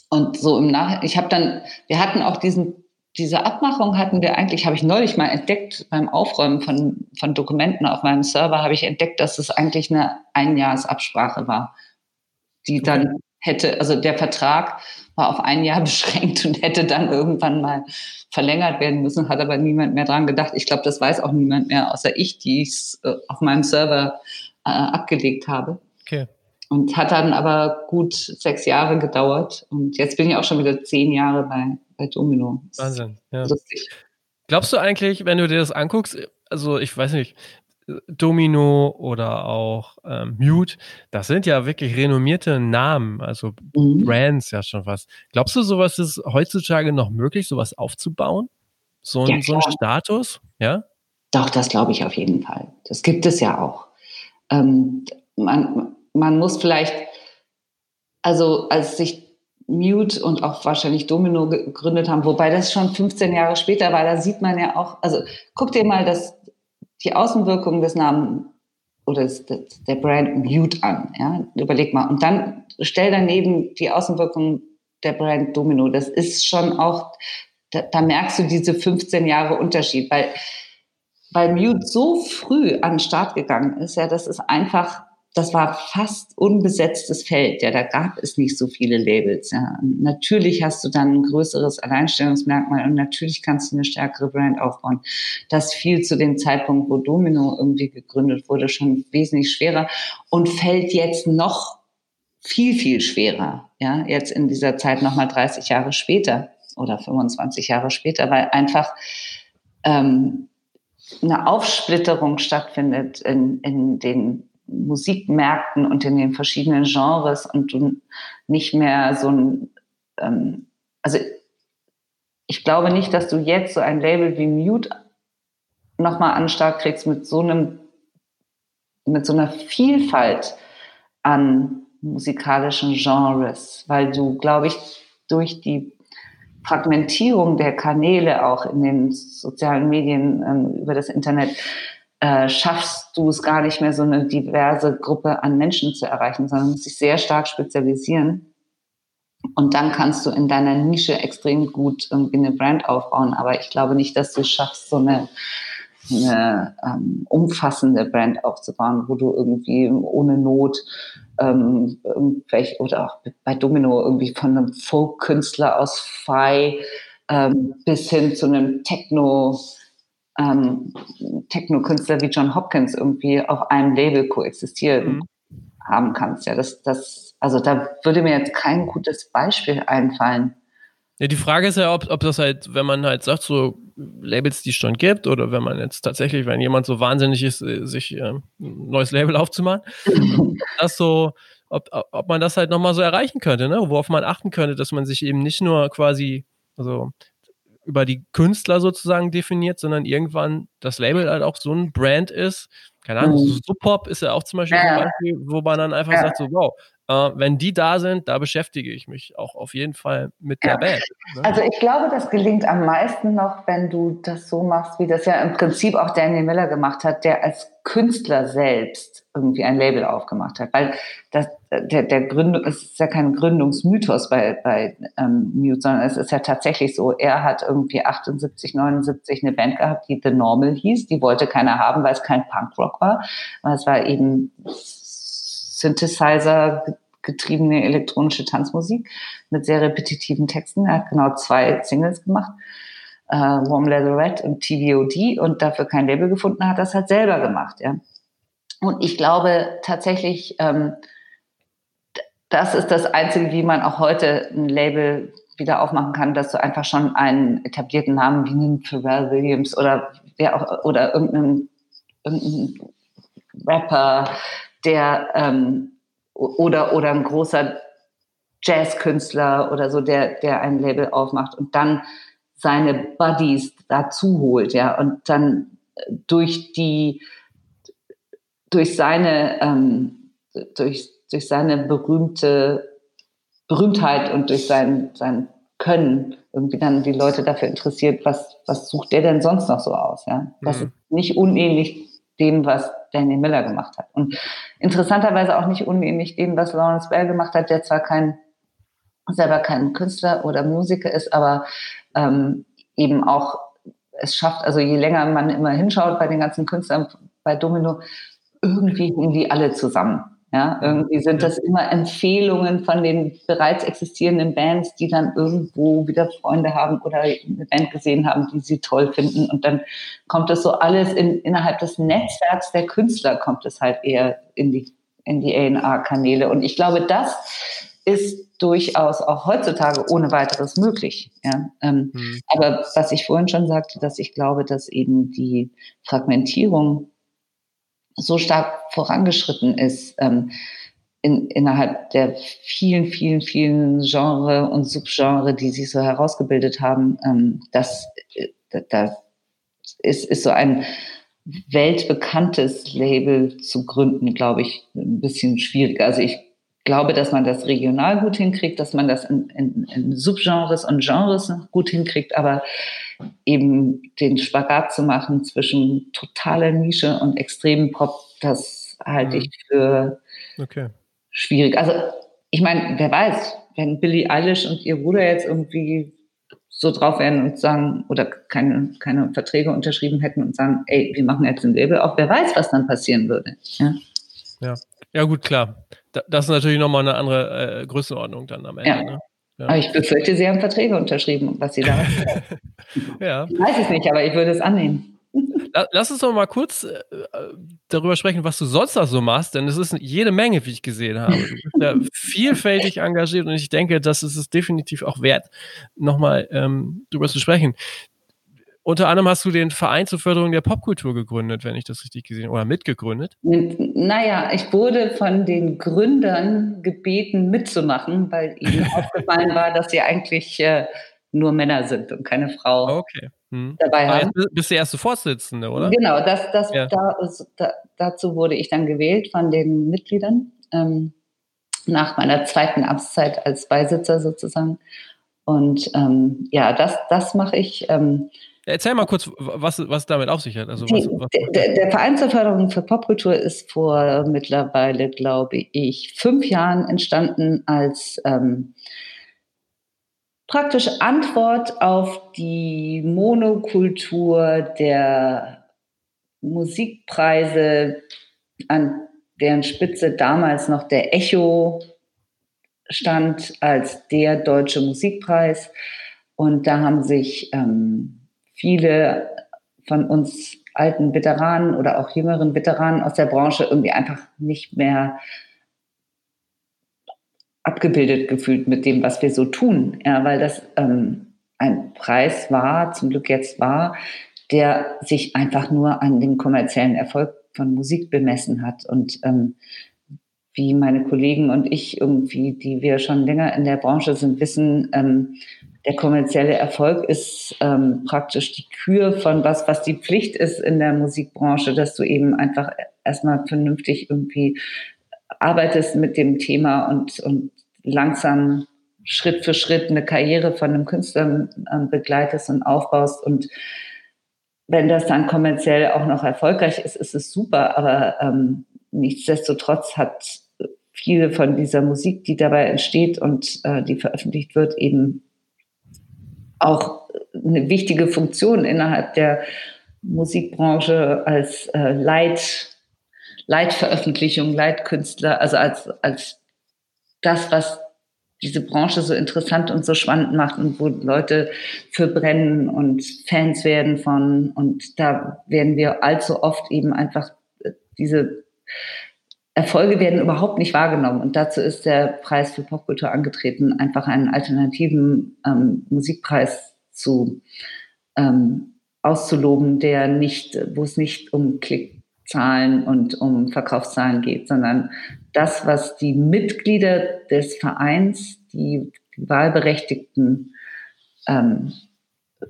und so im Nach ich habe dann wir hatten auch diesen diese Abmachung hatten wir eigentlich habe ich neulich mal entdeckt beim Aufräumen von von Dokumenten auf meinem Server habe ich entdeckt dass es eigentlich eine Einjahresabsprache war die dann hätte also der Vertrag war auf ein Jahr beschränkt und hätte dann irgendwann mal verlängert werden müssen, hat aber niemand mehr dran gedacht. Ich glaube, das weiß auch niemand mehr, außer ich, die es äh, auf meinem Server äh, abgelegt habe. Okay. Und hat dann aber gut sechs Jahre gedauert. Und jetzt bin ich auch schon wieder zehn Jahre bei, bei Domino. Wahnsinn. Ja. Lustig. Glaubst du eigentlich, wenn du dir das anguckst, also ich weiß nicht, Domino oder auch ähm, Mute, das sind ja wirklich renommierte Namen, also mhm. Brands ja schon was. Glaubst du, sowas ist heutzutage noch möglich, sowas aufzubauen? So, ein, ja, so ein Status? Ja? Doch, das glaube ich auf jeden Fall. Das gibt es ja auch. Ähm, man, man muss vielleicht, also als sich Mute und auch wahrscheinlich Domino gegründet haben, wobei das schon 15 Jahre später war, da sieht man ja auch, also guck dir mal das die Außenwirkung des Namen oder der Brand Mute an. Ja? Überleg mal. Und dann stell daneben die Außenwirkung der Brand Domino. Das ist schon auch, da, da merkst du diese 15 Jahre Unterschied, weil, weil Mute so früh an den Start gegangen ist. Ja, das ist einfach das war fast unbesetztes Feld. Ja, da gab es nicht so viele Labels. Ja. natürlich hast du dann ein größeres Alleinstellungsmerkmal und natürlich kannst du eine stärkere Brand aufbauen. Das fiel zu dem Zeitpunkt, wo Domino irgendwie gegründet wurde, schon wesentlich schwerer und fällt jetzt noch viel, viel schwerer. Ja, jetzt in dieser Zeit nochmal 30 Jahre später oder 25 Jahre später, weil einfach ähm, eine Aufsplitterung stattfindet in, in den Musikmärkten und in den verschiedenen Genres und nicht mehr so ein, ähm, also ich glaube nicht, dass du jetzt so ein Label wie Mute nochmal an Start kriegst mit so einem, mit so einer Vielfalt an musikalischen Genres, weil du, glaube ich, durch die Fragmentierung der Kanäle auch in den sozialen Medien ähm, über das Internet äh, schaffst du es gar nicht mehr, so eine diverse Gruppe an Menschen zu erreichen, sondern musst dich sehr stark spezialisieren. Und dann kannst du in deiner Nische extrem gut irgendwie eine Brand aufbauen. Aber ich glaube nicht, dass du schaffst, so eine, eine ähm, umfassende Brand aufzubauen, wo du irgendwie ohne Not ähm, irgendwelche oder auch bei Domino irgendwie von einem Folk-Künstler aus Phi ähm, bis hin zu einem Techno- ähm, Techno-Künstler wie John Hopkins irgendwie auf einem Label koexistieren mhm. haben kannst. Ja, das, das, also da würde mir jetzt kein gutes Beispiel einfallen. Ja, die Frage ist ja, ob, ob das halt, wenn man halt sagt, so Labels, die es schon gibt, oder wenn man jetzt tatsächlich, wenn jemand so wahnsinnig ist, äh, sich äh, ein neues Label aufzumachen, das so, ob, ob man das halt nochmal so erreichen könnte, ne? worauf man achten könnte, dass man sich eben nicht nur quasi, also über die Künstler sozusagen definiert, sondern irgendwann das Label halt auch so ein Brand ist. Keine Ahnung, mhm. Sub Pop ist ja auch zum Beispiel ja. ein Beispiel, wo man dann einfach ja. sagt, so, wow, äh, wenn die da sind, da beschäftige ich mich auch auf jeden Fall mit der ja. Band. Ne? Also ich glaube, das gelingt am meisten noch, wenn du das so machst, wie das ja im Prinzip auch Daniel Miller gemacht hat, der als Künstler selbst irgendwie ein Label aufgemacht hat. Weil das, der, der Gründung, es ist ja kein Gründungsmythos bei, bei ähm, Mute, sondern es ist ja tatsächlich so, er hat irgendwie 78, 79 eine Band gehabt, die The Normal hieß. Die wollte keiner haben, weil es kein Punkrock war. Weil es war eben Synthesizer getriebene elektronische Tanzmusik mit sehr repetitiven Texten. Er hat genau zwei Singles gemacht, äh, Warm Red und TVOD und dafür kein Label gefunden, hat das halt selber gemacht. Ja. Und ich glaube tatsächlich, ähm, das ist das Einzige, wie man auch heute ein Label wieder aufmachen kann, dass du einfach schon einen etablierten Namen wie einen Pharrell Williams oder wer auch oder irgendeinen, irgendeinen Rapper, der ähm, oder, oder ein großer Jazzkünstler oder so, der, der ein Label aufmacht und dann seine Buddies dazu holt, ja, und dann durch die, durch seine, ähm, durch, durch seine berühmte Berühmtheit und durch sein, sein Können irgendwie dann die Leute dafür interessiert, was, was sucht der denn sonst noch so aus, ja. Das mhm. ist nicht unähnlich dem, was Danny Miller gemacht hat. Und interessanterweise auch nicht unähnlich dem, was Lawrence Bell gemacht hat, der zwar kein, selber kein Künstler oder Musiker ist, aber ähm, eben auch es schafft, also je länger man immer hinschaut bei den ganzen Künstlern bei Domino, irgendwie hängen die alle zusammen. Ja, irgendwie sind das immer Empfehlungen von den bereits existierenden Bands, die dann irgendwo wieder Freunde haben oder eine Band gesehen haben, die sie toll finden. Und dann kommt das so alles in, innerhalb des Netzwerks der Künstler kommt es halt eher in die, in die A&R-Kanäle. Und ich glaube, das ist durchaus auch heutzutage ohne weiteres möglich. Ja? Ähm, mhm. Aber was ich vorhin schon sagte, dass ich glaube, dass eben die Fragmentierung so stark vorangeschritten ist ähm, in, innerhalb der vielen, vielen, vielen Genre und Subgenre, die sich so herausgebildet haben, ähm, das, äh, das ist, ist so ein weltbekanntes Label zu gründen, glaube ich, ein bisschen schwierig. Also ich glaube, dass man das regional gut hinkriegt, dass man das in, in, in Subgenres und Genres gut hinkriegt, aber eben den Spagat zu machen zwischen totaler Nische und extremen Pop, das halte ich mhm. für okay. schwierig. Also ich meine, wer weiß, wenn Billie Eilish und ihr Bruder jetzt irgendwie so drauf wären und sagen, oder keine, keine Verträge unterschrieben hätten und sagen, ey, wir machen jetzt ein Label auf, wer weiß, was dann passieren würde. Ja, ja. ja gut, klar. Das ist natürlich nochmal eine andere äh, Größenordnung dann am Ende. Ja. Ne? Ja. Aber ich befürchte, Sie haben Verträge unterschrieben, was Sie da ja. Ich weiß es nicht, aber ich würde es annehmen. Lass uns doch mal kurz äh, darüber sprechen, was du sonst noch so machst, denn es ist jede Menge, wie ich gesehen habe. Du bist ja vielfältig engagiert und ich denke, das ist es definitiv auch wert, nochmal ähm, drüber zu sprechen. Unter anderem hast du den Verein zur Förderung der Popkultur gegründet, wenn ich das richtig gesehen habe, oder mitgegründet? Naja, ich wurde von den Gründern gebeten, mitzumachen, weil ihnen aufgefallen war, dass sie eigentlich äh, nur Männer sind und keine Frau okay. hm. dabei Aber haben. bist du die erste Vorsitzende, oder? Genau, das, das, Ja. da, da, dazu wurde ich dann gewählt von den Mitgliedern ähm, nach meiner zweiten Amtszeit als Beisitzer sozusagen. Und ähm, ja, das, das mache ich. Ähm, Erzähl mal kurz, was, was damit auf sich hat. Also was, was, der, der Verein zur Förderung für Popkultur ist vor mittlerweile, glaube ich, fünf Jahren entstanden als ähm, praktisch Antwort auf die Monokultur der Musikpreise, an deren Spitze damals noch der Echo stand als der deutsche Musikpreis. Und da haben sich ähm, viele von uns alten Veteranen oder auch jüngeren Veteranen aus der Branche irgendwie einfach nicht mehr abgebildet gefühlt mit dem, was wir so tun. Ja, weil das ähm, ein Preis war, zum Glück jetzt war, der sich einfach nur an dem kommerziellen Erfolg von Musik bemessen hat. Und ähm, wie meine Kollegen und ich irgendwie, die wir schon länger in der Branche sind, wissen, ähm, der kommerzielle Erfolg ist ähm, praktisch die Kür von was, was die Pflicht ist in der Musikbranche, dass du eben einfach erstmal vernünftig irgendwie arbeitest mit dem Thema und, und langsam Schritt für Schritt eine Karriere von einem Künstler ähm, begleitest und aufbaust. Und wenn das dann kommerziell auch noch erfolgreich ist, ist es super. Aber ähm, nichtsdestotrotz hat viel von dieser Musik, die dabei entsteht und äh, die veröffentlicht wird, eben auch eine wichtige Funktion innerhalb der Musikbranche als äh, Leit, Leitveröffentlichung, Leitkünstler, also als, als das, was diese Branche so interessant und so spannend macht und wo Leute für brennen und Fans werden von. Und da werden wir allzu oft eben einfach äh, diese Erfolge werden überhaupt nicht wahrgenommen. Und dazu ist der Preis für Popkultur angetreten, einfach einen alternativen ähm, Musikpreis zu ähm, auszuloben, der nicht, wo es nicht um Klickzahlen und um Verkaufszahlen geht, sondern das, was die Mitglieder des Vereins, die, die Wahlberechtigten ähm,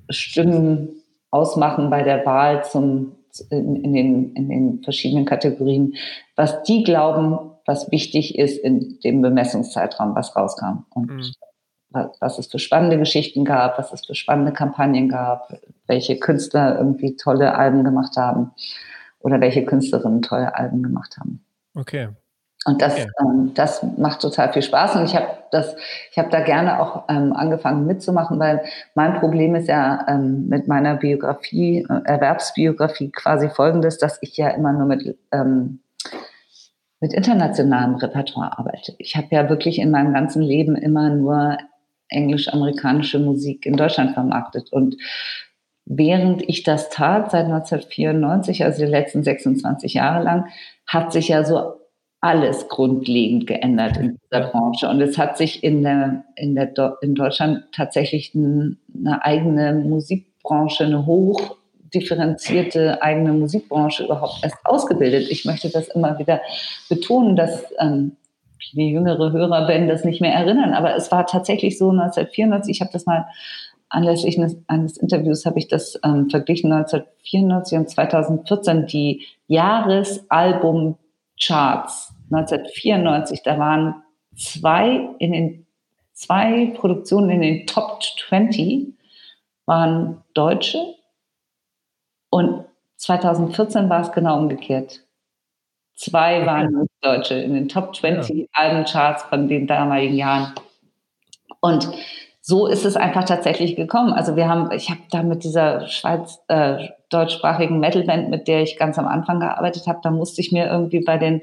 Stimmen ausmachen bei der Wahl zum in, in, den, in den verschiedenen Kategorien, was die glauben, was wichtig ist in dem Bemessungszeitraum, was rauskam. Und mhm. was, was es für spannende Geschichten gab, was es für spannende Kampagnen gab, welche Künstler irgendwie tolle Alben gemacht haben oder welche Künstlerinnen tolle Alben gemacht haben. Okay. Und das, okay. ähm, das macht total viel Spaß. Und ich habe das, ich habe da gerne auch ähm, angefangen mitzumachen, weil mein Problem ist ja ähm, mit meiner Biografie, äh, Erwerbsbiografie quasi folgendes, dass ich ja immer nur mit ähm, mit internationalem Repertoire arbeite. Ich habe ja wirklich in meinem ganzen Leben immer nur englisch-amerikanische Musik in Deutschland vermarktet. Und während ich das tat, seit 1994, also die letzten 26 Jahre lang, hat sich ja so alles grundlegend geändert in dieser Branche. Und es hat sich in, der, in, der, in Deutschland tatsächlich eine eigene Musikbranche, eine hoch differenzierte eigene Musikbranche überhaupt erst ausgebildet. Ich möchte das immer wieder betonen, dass ähm, die jüngere Hörer werden das nicht mehr erinnern, aber es war tatsächlich so 1994, ich habe das mal anlässlich eines, eines Interviews habe ich das ähm, verglichen 1994 und 2014 die Jahresalbum Charts 1994, da waren zwei in den zwei Produktionen in den Top 20 waren Deutsche und 2014 war es genau umgekehrt. Zwei waren nicht Deutsche in den Top 20 ja. Albencharts von den damaligen Jahren. Und so ist es einfach tatsächlich gekommen. Also wir haben, ich habe da mit dieser Schweiz äh, deutschsprachigen Metalband, mit der ich ganz am Anfang gearbeitet habe, da musste ich mir irgendwie bei den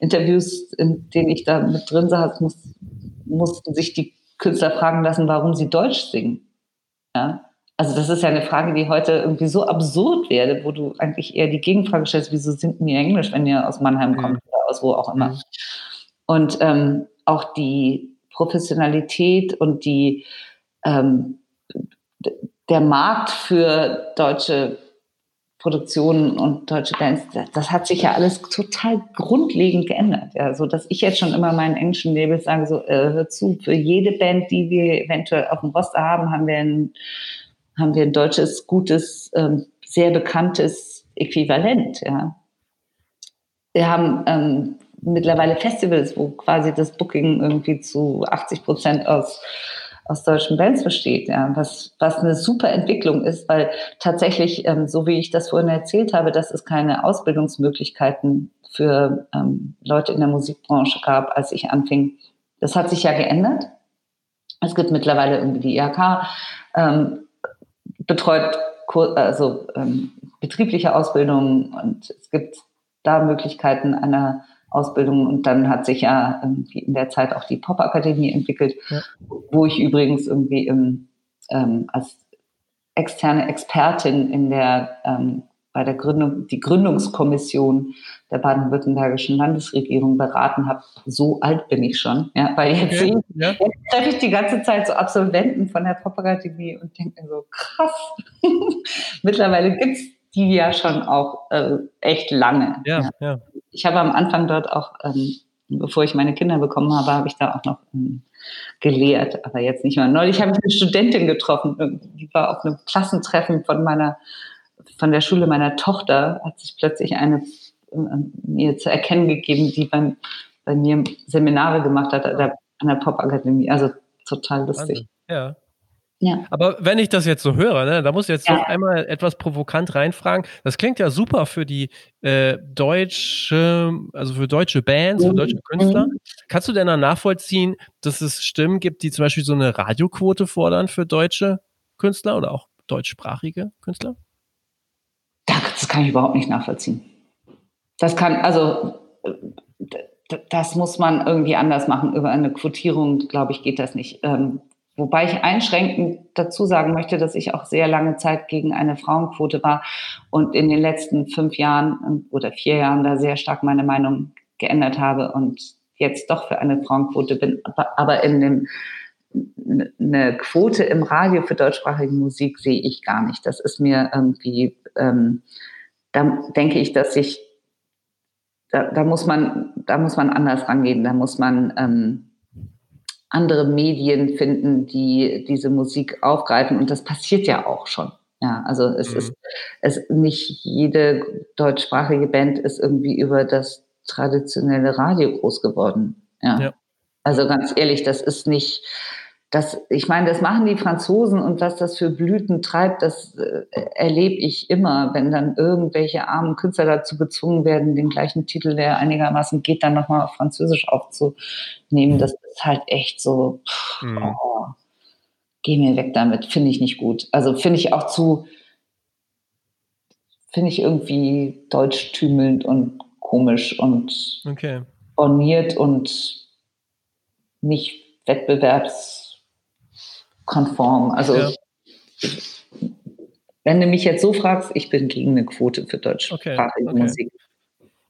Interviews, in denen ich da mit drin saß, muss, mussten sich die Künstler fragen lassen, warum sie Deutsch singen. Ja? Also das ist ja eine Frage, die heute irgendwie so absurd wäre, wo du eigentlich eher die Gegenfrage stellst, wieso singt ihr Englisch, wenn ihr aus Mannheim kommt mhm. oder aus wo auch immer. Mhm. Und ähm, auch die Professionalität und die, ähm, der Markt für deutsche Produktionen und deutsche Bands, das, hat sich ja alles total grundlegend geändert. Ja, so dass ich jetzt schon immer meinen englischen Labels sage, so, äh, hör zu, für jede Band, die wir eventuell auf dem Roster haben, haben wir ein, haben wir ein deutsches, gutes, ähm, sehr bekanntes Äquivalent. Ja. Wir haben ähm, mittlerweile Festivals, wo quasi das Booking irgendwie zu 80 Prozent aus aus deutschen Bands besteht, ja, was, was eine super Entwicklung ist, weil tatsächlich, ähm, so wie ich das vorhin erzählt habe, dass es keine Ausbildungsmöglichkeiten für ähm, Leute in der Musikbranche gab, als ich anfing. Das hat sich ja geändert. Es gibt mittlerweile irgendwie die IHK, ähm, betreut also ähm, betriebliche Ausbildung und es gibt da Möglichkeiten einer Ausbildung und dann hat sich ja irgendwie in der Zeit auch die Pop-Akademie entwickelt, ja. wo ich übrigens irgendwie im, ähm, als externe Expertin in der ähm, bei der Gründung, die Gründungskommission der baden-württembergischen Landesregierung beraten habe. So alt bin ich schon, ja, weil jetzt, okay. ja. jetzt treffe ich die ganze Zeit so Absolventen von der Pop-Akademie und denke mir so, krass, mittlerweile gibt es die ja schon auch äh, echt lange. Ja, ja, ja. Ich habe am Anfang dort auch, ähm, bevor ich meine Kinder bekommen habe, habe ich da auch noch ähm, gelehrt, aber jetzt nicht mehr. Neulich habe ich eine Studentin getroffen, die war auf einem Klassentreffen von meiner, von der Schule meiner Tochter, hat sich plötzlich eine äh, mir zu erkennen gegeben, die beim, bei mir Seminare gemacht hat an der Pop-Akademie. Also total lustig. Ja. Ja. Aber wenn ich das jetzt so höre, ne, da muss ich jetzt ja. noch einmal etwas provokant reinfragen. Das klingt ja super für die äh, deutsche, also für deutsche Bands, für deutsche Künstler. Mhm. Kannst du denn dann nachvollziehen, dass es Stimmen gibt, die zum Beispiel so eine Radioquote fordern für deutsche Künstler oder auch deutschsprachige Künstler? Das kann ich überhaupt nicht nachvollziehen. Das kann, also das muss man irgendwie anders machen. Über eine Quotierung, glaube ich, geht das nicht. Ähm, Wobei ich einschränkend dazu sagen möchte, dass ich auch sehr lange Zeit gegen eine Frauenquote war und in den letzten fünf Jahren oder vier Jahren da sehr stark meine Meinung geändert habe und jetzt doch für eine Frauenquote bin. Aber in dem eine Quote im Radio für deutschsprachige Musik sehe ich gar nicht. Das ist mir irgendwie, ähm, da denke ich, dass ich, da, da muss man, da muss man anders rangehen. Da muss man ähm, andere Medien finden, die diese Musik aufgreifen. Und das passiert ja auch schon. Ja, also es mhm. ist, es nicht jede deutschsprachige Band ist irgendwie über das traditionelle Radio groß geworden. Ja. ja. Also ganz ehrlich, das ist nicht, das, ich meine, das machen die Franzosen und was das für Blüten treibt, das äh, erlebe ich immer, wenn dann irgendwelche armen Künstler dazu gezwungen werden, den gleichen Titel, der einigermaßen geht, dann nochmal auf Französisch aufzunehmen. Das ist halt echt so, pff, mhm. oh, geh mir weg damit, finde ich nicht gut. Also finde ich auch zu, finde ich irgendwie deutschtümelnd und komisch und okay. borniert und nicht wettbewerbs konform. Also ja. wenn du mich jetzt so fragst, ich bin gegen eine Quote für deutschsprachige okay, okay. Musik.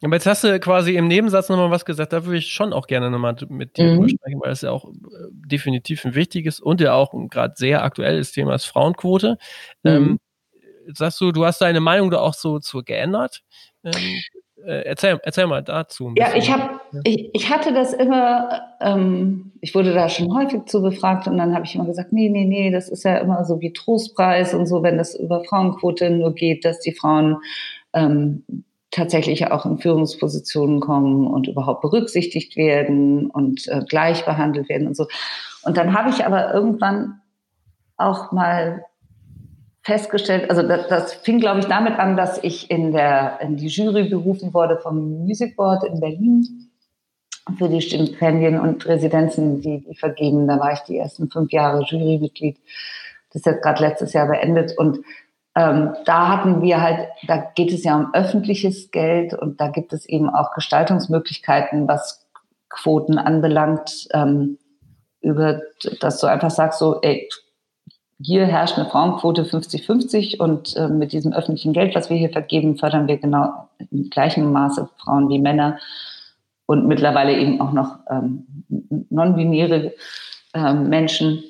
Aber jetzt hast du quasi im Nebensatz nochmal was gesagt, da würde ich schon auch gerne nochmal mit dir mhm. sprechen, weil das ja auch äh, definitiv ein wichtiges und ja auch ein gerade sehr aktuelles Thema ist Frauenquote. Mhm. Ähm, sagst du, du hast deine Meinung da auch so, so geändert? Ähm, äh, erzähl, erzähl mal dazu. Ja, ich habe, ich, ich hatte das immer, ähm, ich wurde da schon häufig zu befragt und dann habe ich immer gesagt, nee, nee, nee, das ist ja immer so wie Trostpreis und so, wenn das über Frauenquote nur geht, dass die Frauen ähm, tatsächlich auch in Führungspositionen kommen und überhaupt berücksichtigt werden und äh, gleich behandelt werden und so. Und dann habe ich aber irgendwann auch mal festgestellt, also das, das fing, glaube ich, damit an, dass ich in, der, in die Jury berufen wurde vom Music Board in Berlin für die Stipendien und Residenzen, die die vergeben. Da war ich die ersten fünf Jahre Jurymitglied. Das ist jetzt gerade letztes Jahr beendet. Und ähm, da hatten wir halt, da geht es ja um öffentliches Geld und da gibt es eben auch Gestaltungsmöglichkeiten, was Quoten anbelangt, ähm, über, dass du einfach sagst, so, ey, hier herrscht eine Frauenquote 50-50 und äh, mit diesem öffentlichen Geld, was wir hier vergeben, fördern wir genau im gleichen Maße Frauen wie Männer und mittlerweile eben auch noch ähm, non-binäre äh, Menschen.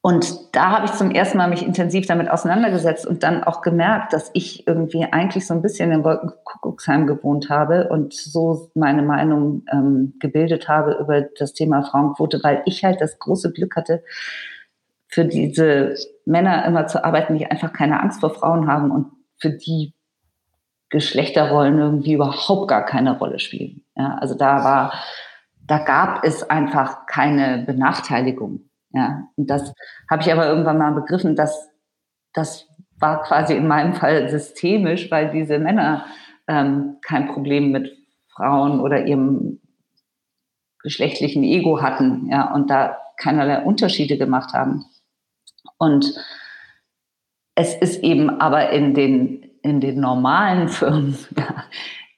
Und da habe ich zum ersten Mal mich intensiv damit auseinandergesetzt und dann auch gemerkt, dass ich irgendwie eigentlich so ein bisschen in Wolkenkuckucksheim gewohnt habe und so meine Meinung ähm, gebildet habe über das Thema Frauenquote, weil ich halt das große Glück hatte, für diese Männer immer zu arbeiten, die einfach keine Angst vor Frauen haben und für die Geschlechterrollen irgendwie überhaupt gar keine Rolle spielen. Ja, also da war, da gab es einfach keine Benachteiligung. Ja, und das habe ich aber irgendwann mal begriffen, dass das war quasi in meinem Fall systemisch, weil diese Männer ähm, kein Problem mit Frauen oder ihrem geschlechtlichen Ego hatten, ja, und da keinerlei Unterschiede gemacht haben. Und es ist eben aber in den, in den normalen Firmen, ja,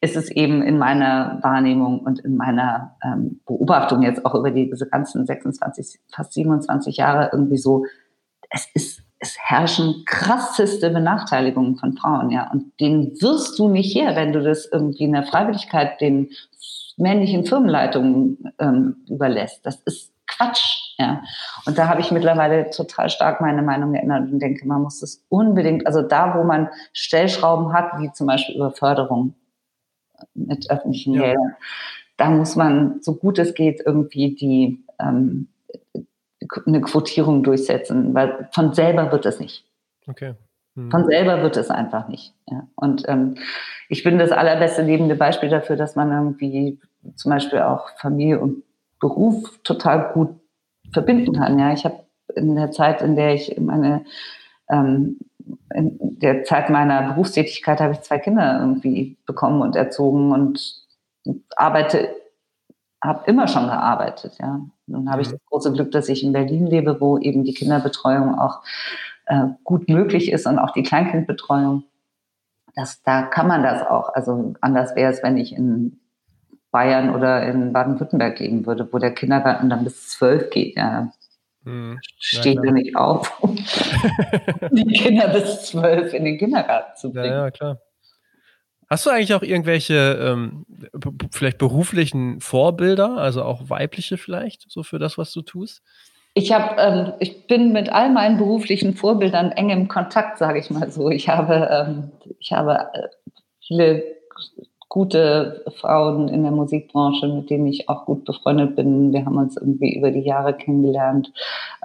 ist es eben in meiner Wahrnehmung und in meiner ähm, Beobachtung jetzt auch über diese ganzen 26, fast 27 Jahre irgendwie so, es ist, es herrschen krasseste Benachteiligungen von Frauen, ja. Und den wirst du nicht her, wenn du das irgendwie in der Freiwilligkeit den männlichen Firmenleitungen ähm, überlässt. Das ist Quatsch, ja. Und da habe ich mittlerweile total stark meine Meinung geändert und denke, man muss das unbedingt, also da, wo man Stellschrauben hat, wie zum Beispiel über Förderung, mit öffentlichen ja. Geldern. Da muss man, so gut es geht, irgendwie die ähm, eine Quotierung durchsetzen, weil von selber wird es nicht. Okay. Hm. Von selber wird es einfach nicht. Ja. Und ähm, ich bin das allerbeste lebende Beispiel dafür, dass man irgendwie zum Beispiel auch Familie und Beruf total gut verbinden kann. Ja, ich habe in der Zeit, in der ich meine ähm, in der Zeit meiner Berufstätigkeit habe ich zwei Kinder irgendwie bekommen und erzogen und arbeite, habe immer schon gearbeitet, ja. Nun habe ich mhm. das große Glück, dass ich in Berlin lebe, wo eben die Kinderbetreuung auch äh, gut möglich ist und auch die Kleinkindbetreuung. Das, da kann man das auch. Also anders wäre es, wenn ich in Bayern oder in Baden-Württemberg leben würde, wo der Kindergarten dann bis zwölf geht. Ja, hm. Steht ja, nicht auf, um die Kinder bis zwölf in den Kindergarten zu bringen. Ja, ja, klar. Hast du eigentlich auch irgendwelche ähm, vielleicht beruflichen Vorbilder, also auch weibliche vielleicht, so für das, was du tust? Ich habe, ähm, ich bin mit all meinen beruflichen Vorbildern eng im Kontakt, sage ich mal so. Ich habe, ähm, ich habe äh, viele gute Frauen in der Musikbranche, mit denen ich auch gut befreundet bin. Wir haben uns irgendwie über die Jahre kennengelernt.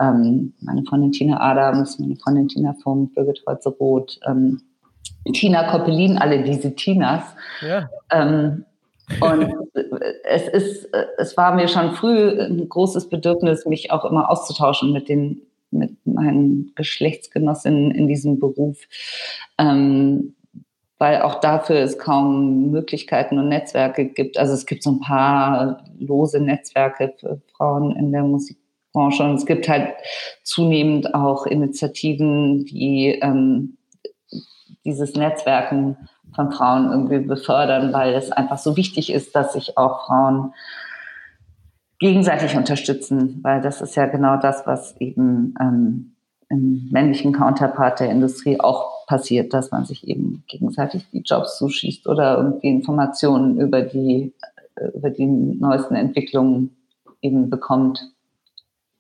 Ähm, meine Freundin Tina Adams, meine Freundin Tina Funk, Birgit Holze-Roth, ähm, Tina Koppelin, alle diese Tinas. Ja. Ähm, und es ist, es war mir schon früh ein großes Bedürfnis, mich auch immer auszutauschen mit den, mit meinen Geschlechtsgenossinnen in diesem Beruf. Ähm, weil auch dafür es kaum Möglichkeiten und Netzwerke gibt. Also es gibt so ein paar lose Netzwerke für Frauen in der Musikbranche und es gibt halt zunehmend auch Initiativen, die ähm, dieses Netzwerken von Frauen irgendwie befördern, weil es einfach so wichtig ist, dass sich auch Frauen gegenseitig unterstützen, weil das ist ja genau das, was eben ähm, im männlichen Counterpart der Industrie auch passiert, dass man sich eben gegenseitig die Jobs zuschießt oder irgendwie Informationen über die, äh, über die neuesten Entwicklungen eben bekommt,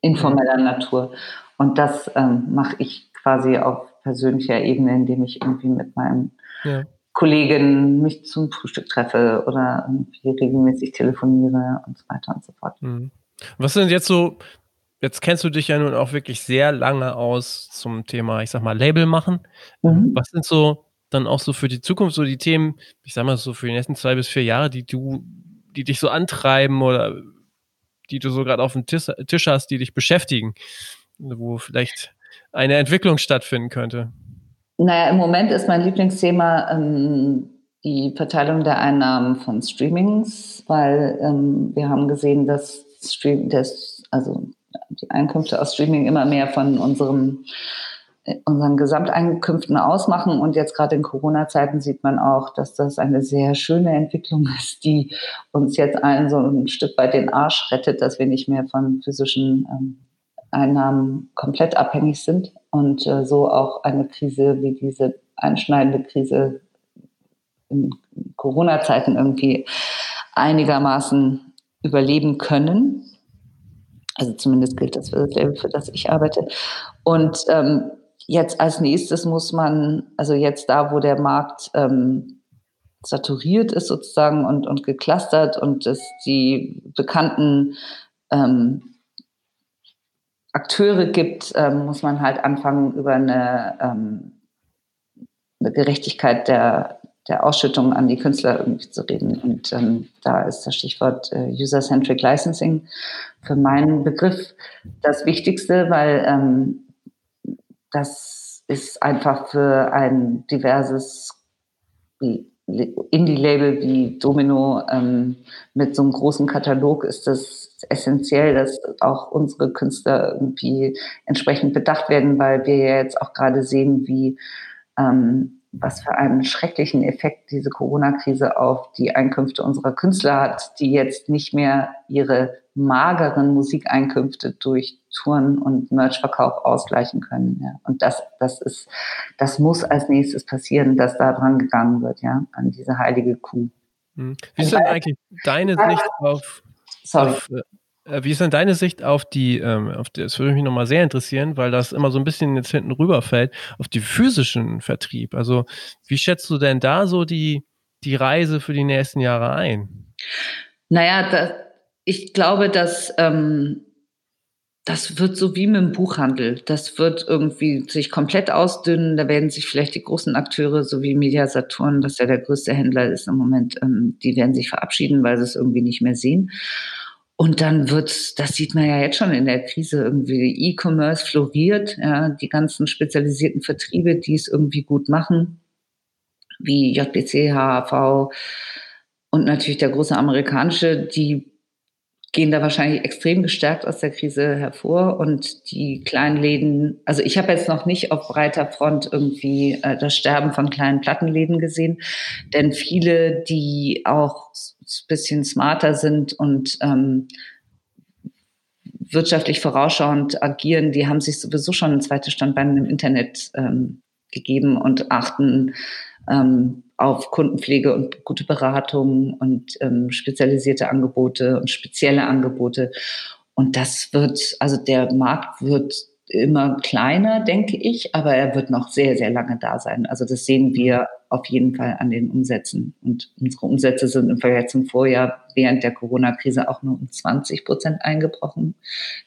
informeller Natur. Und das ähm, mache ich quasi auf persönlicher Ebene, indem ich irgendwie mit meinen ja. Kollegen mich zum Frühstück treffe oder irgendwie regelmäßig telefoniere und so weiter und so fort. Mhm. Was sind jetzt so Jetzt kennst du dich ja nun auch wirklich sehr lange aus zum Thema, ich sag mal, Label machen. Mhm. Was sind so dann auch so für die Zukunft so die Themen, ich sag mal so für die nächsten zwei bis vier Jahre, die du, die dich so antreiben oder die du so gerade auf dem Tisch, Tisch hast, die dich beschäftigen, wo vielleicht eine Entwicklung stattfinden könnte? Naja, im Moment ist mein Lieblingsthema ähm, die Verteilung der Einnahmen von Streamings, weil ähm, wir haben gesehen, dass Stream, das, also die Einkünfte aus Streaming immer mehr von unserem unseren Gesamteinkünften ausmachen. Und jetzt gerade in Corona-Zeiten sieht man auch, dass das eine sehr schöne Entwicklung ist, die uns jetzt allen so ein Stück weit den Arsch rettet, dass wir nicht mehr von physischen ähm, Einnahmen komplett abhängig sind und äh, so auch eine Krise wie diese einschneidende Krise in Corona-Zeiten irgendwie einigermaßen überleben können. Also zumindest gilt das für das Label, für das ich arbeite. Und ähm, jetzt als nächstes muss man, also jetzt da, wo der Markt ähm, saturiert ist sozusagen und, und geclustert und es die bekannten ähm, Akteure gibt, ähm, muss man halt anfangen, über eine, ähm, eine Gerechtigkeit der, der Ausschüttung an die Künstler irgendwie zu reden. Und ähm, da ist das Stichwort äh, User-Centric Licensing für meinen Begriff das Wichtigste, weil ähm, das ist einfach für ein diverses Indie-Label wie Domino ähm, mit so einem großen Katalog ist das essentiell, dass auch unsere Künstler irgendwie entsprechend bedacht werden, weil wir ja jetzt auch gerade sehen, wie ähm, was für einen schrecklichen Effekt diese Corona-Krise auf die Einkünfte unserer Künstler hat, die jetzt nicht mehr ihre mageren Musikeinkünfte durch Touren und Merchverkauf ausgleichen können. Ja. Und das, das ist, das muss als nächstes passieren, dass da dran gegangen wird, ja, an diese heilige Kuh. Hm. Wie ist denn eigentlich deine Sicht auf, Sorry. auf äh, wie ist denn deine Sicht auf die, ähm, auf die, das würde mich nochmal sehr interessieren, weil das immer so ein bisschen jetzt hinten rüberfällt, auf die physischen Vertrieb. Also wie schätzt du denn da so die, die Reise für die nächsten Jahre ein? Naja, da, ich glaube, dass ähm, das wird so wie mit dem Buchhandel. Das wird irgendwie sich komplett ausdünnen. Da werden sich vielleicht die großen Akteure, so wie Media Saturn, das ja der größte Händler ist im Moment, ähm, die werden sich verabschieden, weil sie es irgendwie nicht mehr sehen. Und dann wird, das sieht man ja jetzt schon in der Krise, irgendwie E-Commerce floriert, ja, die ganzen spezialisierten Vertriebe, die es irgendwie gut machen, wie JBC, HAV und natürlich der große amerikanische, die gehen da wahrscheinlich extrem gestärkt aus der Krise hervor. Und die kleinen Läden, also ich habe jetzt noch nicht auf breiter Front irgendwie äh, das Sterben von kleinen Plattenläden gesehen, denn viele, die auch bisschen smarter sind und ähm, wirtschaftlich vorausschauend agieren, die haben sich sowieso schon ein zweites Standbein im Internet ähm, gegeben und achten ähm, auf Kundenpflege und gute Beratung und ähm, spezialisierte Angebote und spezielle Angebote. Und das wird, also der Markt wird immer kleiner, denke ich, aber er wird noch sehr, sehr lange da sein. Also das sehen wir auf jeden Fall an den Umsätzen. Und unsere Umsätze sind im Vergleich zum Vorjahr während der Corona-Krise auch nur um 20 Prozent eingebrochen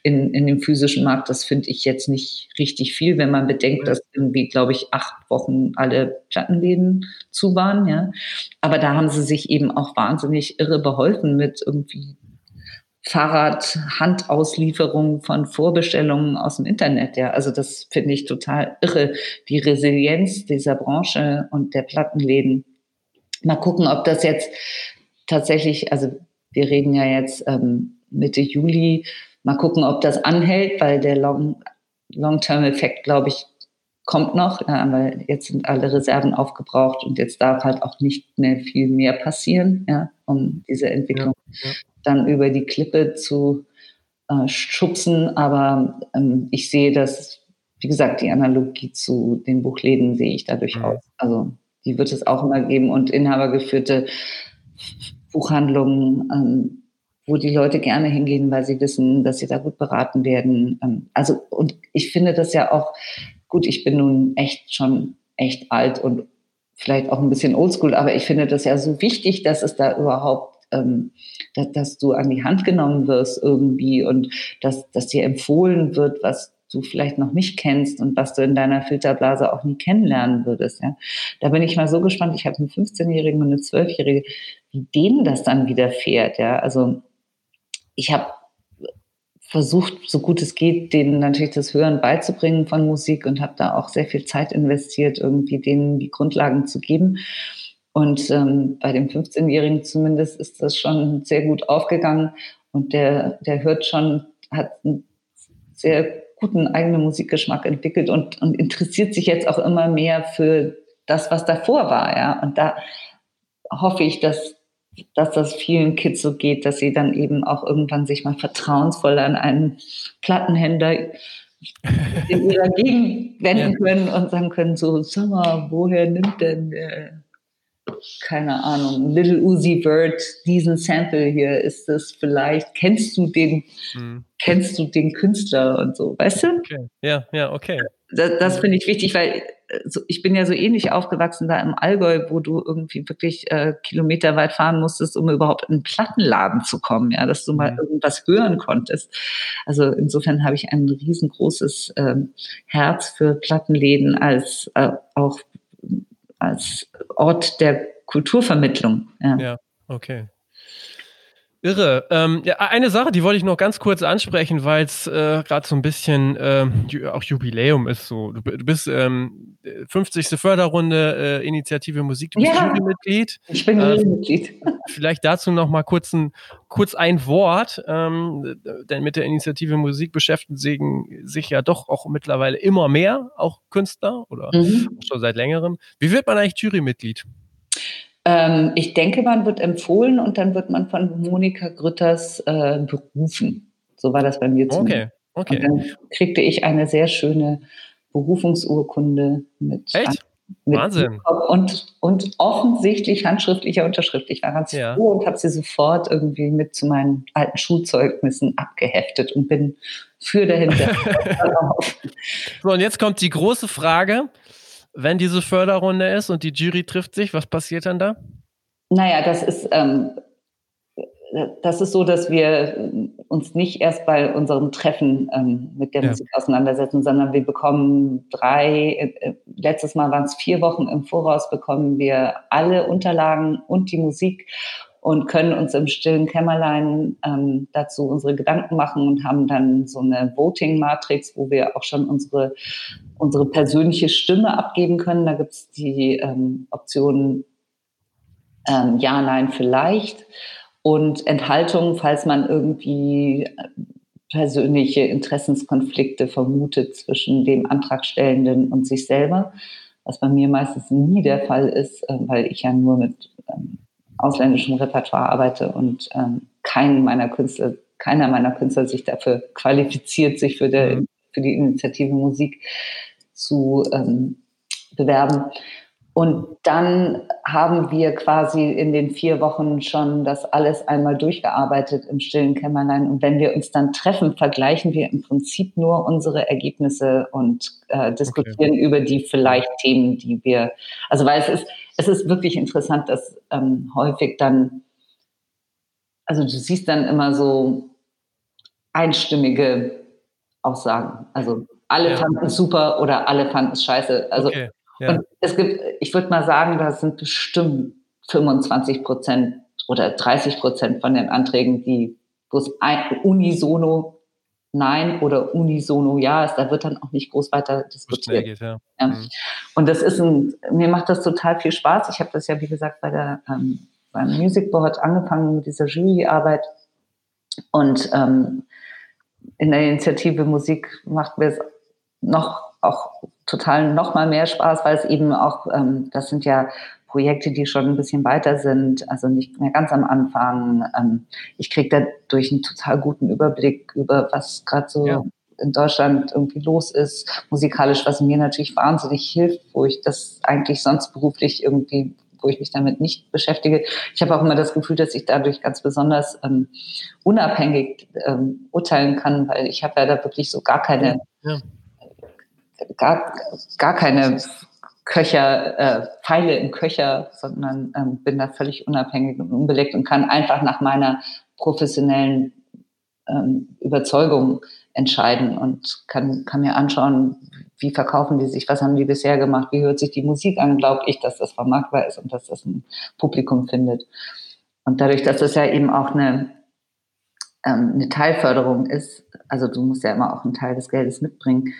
in, in dem physischen Markt. Das finde ich jetzt nicht richtig viel, wenn man bedenkt, dass irgendwie, glaube ich, acht Wochen alle Plattenläden zu waren. Ja. Aber da haben sie sich eben auch wahnsinnig irre beholfen mit irgendwie Fahrrad-Handauslieferung von Vorbestellungen aus dem Internet. Ja, also das finde ich total irre. Die Resilienz dieser Branche und der Plattenläden. Mal gucken, ob das jetzt tatsächlich, also wir reden ja jetzt ähm, Mitte Juli, mal gucken, ob das anhält, weil der Long, Long-Term-Effekt, glaube ich, kommt noch, ja, weil jetzt sind alle Reserven aufgebraucht und jetzt darf halt auch nicht mehr viel mehr passieren, ja, um diese Entwicklung ja, ja dann über die Klippe zu äh, schubsen. Aber ähm, ich sehe das, wie gesagt, die Analogie zu den Buchläden sehe ich da durchaus. Mhm. Also die wird es auch immer geben und inhabergeführte Buchhandlungen, ähm, wo die Leute gerne hingehen, weil sie wissen, dass sie da gut beraten werden. Ähm, also, und ich finde das ja auch gut. Ich bin nun echt schon echt alt und vielleicht auch ein bisschen oldschool, aber ich finde das ja so wichtig, dass es da überhaupt ähm, dass, dass du an die Hand genommen wirst irgendwie und dass, dass dir empfohlen wird, was du vielleicht noch nicht kennst und was du in deiner Filterblase auch nie kennenlernen würdest. Ja. Da bin ich mal so gespannt. Ich habe einen 15-Jährigen und eine 12-Jährige, wie denen das dann widerfährt. Ja. Also ich habe versucht, so gut es geht, denen natürlich das Hören beizubringen von Musik und habe da auch sehr viel Zeit investiert, irgendwie denen die Grundlagen zu geben. Und ähm, bei dem 15-Jährigen zumindest ist das schon sehr gut aufgegangen und der, der hört schon, hat einen sehr guten eigenen Musikgeschmack entwickelt und, und interessiert sich jetzt auch immer mehr für das, was davor war. Ja? Und da hoffe ich, dass, dass das vielen Kids so geht, dass sie dann eben auch irgendwann sich mal vertrauensvoll an einen Plattenhändler in ihrer Gegend wenden ja. können und sagen können, so, sag mal, woher nimmt denn der keine Ahnung, Little Uzi Vert, diesen Sample hier, ist das vielleicht, kennst du den, hm. kennst du den Künstler und so, weißt du? Okay. Ja, ja, okay. Das, das finde ich wichtig, weil so, ich bin ja so ähnlich aufgewachsen da im Allgäu, wo du irgendwie wirklich äh, kilometerweit fahren musstest, um überhaupt in einen Plattenladen zu kommen, ja, dass du mal mhm. irgendwas hören konntest. Also insofern habe ich ein riesengroßes ähm, Herz für Plattenläden als äh, auch als Ort der Kulturvermittlung. Ja, ja okay. Irre. Ähm, ja, eine Sache, die wollte ich noch ganz kurz ansprechen, weil es äh, gerade so ein bisschen äh, auch Jubiläum ist. So, du, du bist ähm, 50. Förderrunde äh, Initiative Musik. Du bist ja, Jurymitglied. Ich bin äh, Jurymitglied. vielleicht dazu noch mal kurz ein, kurz ein Wort, ähm, denn mit der Initiative Musik beschäftigen sich ja doch auch mittlerweile immer mehr, auch Künstler oder mhm. schon seit längerem. Wie wird man eigentlich Jurymitglied? Ähm, ich denke, man wird empfohlen und dann wird man von Monika Grütters äh, berufen. So war das bei mir zumindest. Okay, okay. Und dann kriegte ich eine sehr schöne Berufungsurkunde mit. Echt? Mit Wahnsinn. Und, und offensichtlich handschriftlicher Unterschrift. Ich war ganz ja. froh und habe sie sofort irgendwie mit zu meinen alten Schulzeugnissen abgeheftet und bin für dahinter. so, und jetzt kommt die große Frage wenn diese Förderrunde ist und die Jury trifft sich, was passiert dann da? Naja, das ist, ähm, das ist so, dass wir uns nicht erst bei unserem Treffen ähm, mit der ja. Musik auseinandersetzen, sondern wir bekommen drei, äh, letztes Mal waren es vier Wochen im Voraus, bekommen wir alle Unterlagen und die Musik und können uns im stillen Kämmerlein ähm, dazu unsere Gedanken machen und haben dann so eine Voting-Matrix, wo wir auch schon unsere, unsere persönliche Stimme abgeben können. Da gibt es die ähm, Optionen ähm, Ja, Nein, vielleicht und Enthaltung, falls man irgendwie äh, persönliche Interessenskonflikte vermutet zwischen dem Antragstellenden und sich selber, was bei mir meistens nie der Fall ist, äh, weil ich ja nur mit ähm, ausländischem Repertoire arbeite und ähm, keinen meiner Künstler, keiner meiner Künstler sich dafür qualifiziert, sich für, der, mhm. für die Initiative Musik zu ähm, bewerben. Und dann haben wir quasi in den vier Wochen schon das alles einmal durchgearbeitet im stillen Kämmerlein. Und wenn wir uns dann treffen, vergleichen wir im Prinzip nur unsere Ergebnisse und äh, diskutieren okay. über die vielleicht Themen, die wir, also weil es ist, es ist wirklich interessant, dass ähm, häufig dann, also du siehst dann immer so einstimmige Aussagen. Also alle ja. fanden es super oder alle fanden es scheiße. Also okay. Ja. Und es gibt, ich würde mal sagen, da sind bestimmt 25 Prozent oder 30 Prozent von den Anträgen, die, wo es ein, unisono Nein oder unisono Ja ist, da wird dann auch nicht groß weiter diskutiert. Geht, ja. Ja. Mhm. Und das ist ein, mir macht das total viel Spaß. Ich habe das ja, wie gesagt, bei der, ähm, beim Music Board angefangen mit dieser Juryarbeit. Und ähm, in der Initiative Musik macht mir es noch auch total noch mal mehr Spaß, weil es eben auch, ähm, das sind ja Projekte, die schon ein bisschen weiter sind, also nicht mehr ganz am Anfang. Ähm, ich kriege dadurch einen total guten Überblick über, was gerade so ja. in Deutschland irgendwie los ist, musikalisch, was mir natürlich wahnsinnig hilft, wo ich das eigentlich sonst beruflich irgendwie wo ich mich damit nicht beschäftige. Ich habe auch immer das Gefühl, dass ich dadurch ganz besonders ähm, unabhängig ähm, urteilen kann, weil ich habe ja da wirklich so gar keine ja gar, gar keine Köcher, äh, Pfeile im Köcher, sondern ähm, bin da völlig unabhängig und unbelegt und kann einfach nach meiner professionellen ähm, Überzeugung entscheiden und kann, kann mir anschauen, wie verkaufen die sich, was haben die bisher gemacht, wie hört sich die Musik an, glaube ich, dass das vermarktbar ist und dass das ein Publikum findet. Und dadurch, dass das ja eben auch eine, ähm, eine Teilförderung ist, also du musst ja immer auch einen Teil des Geldes mitbringen,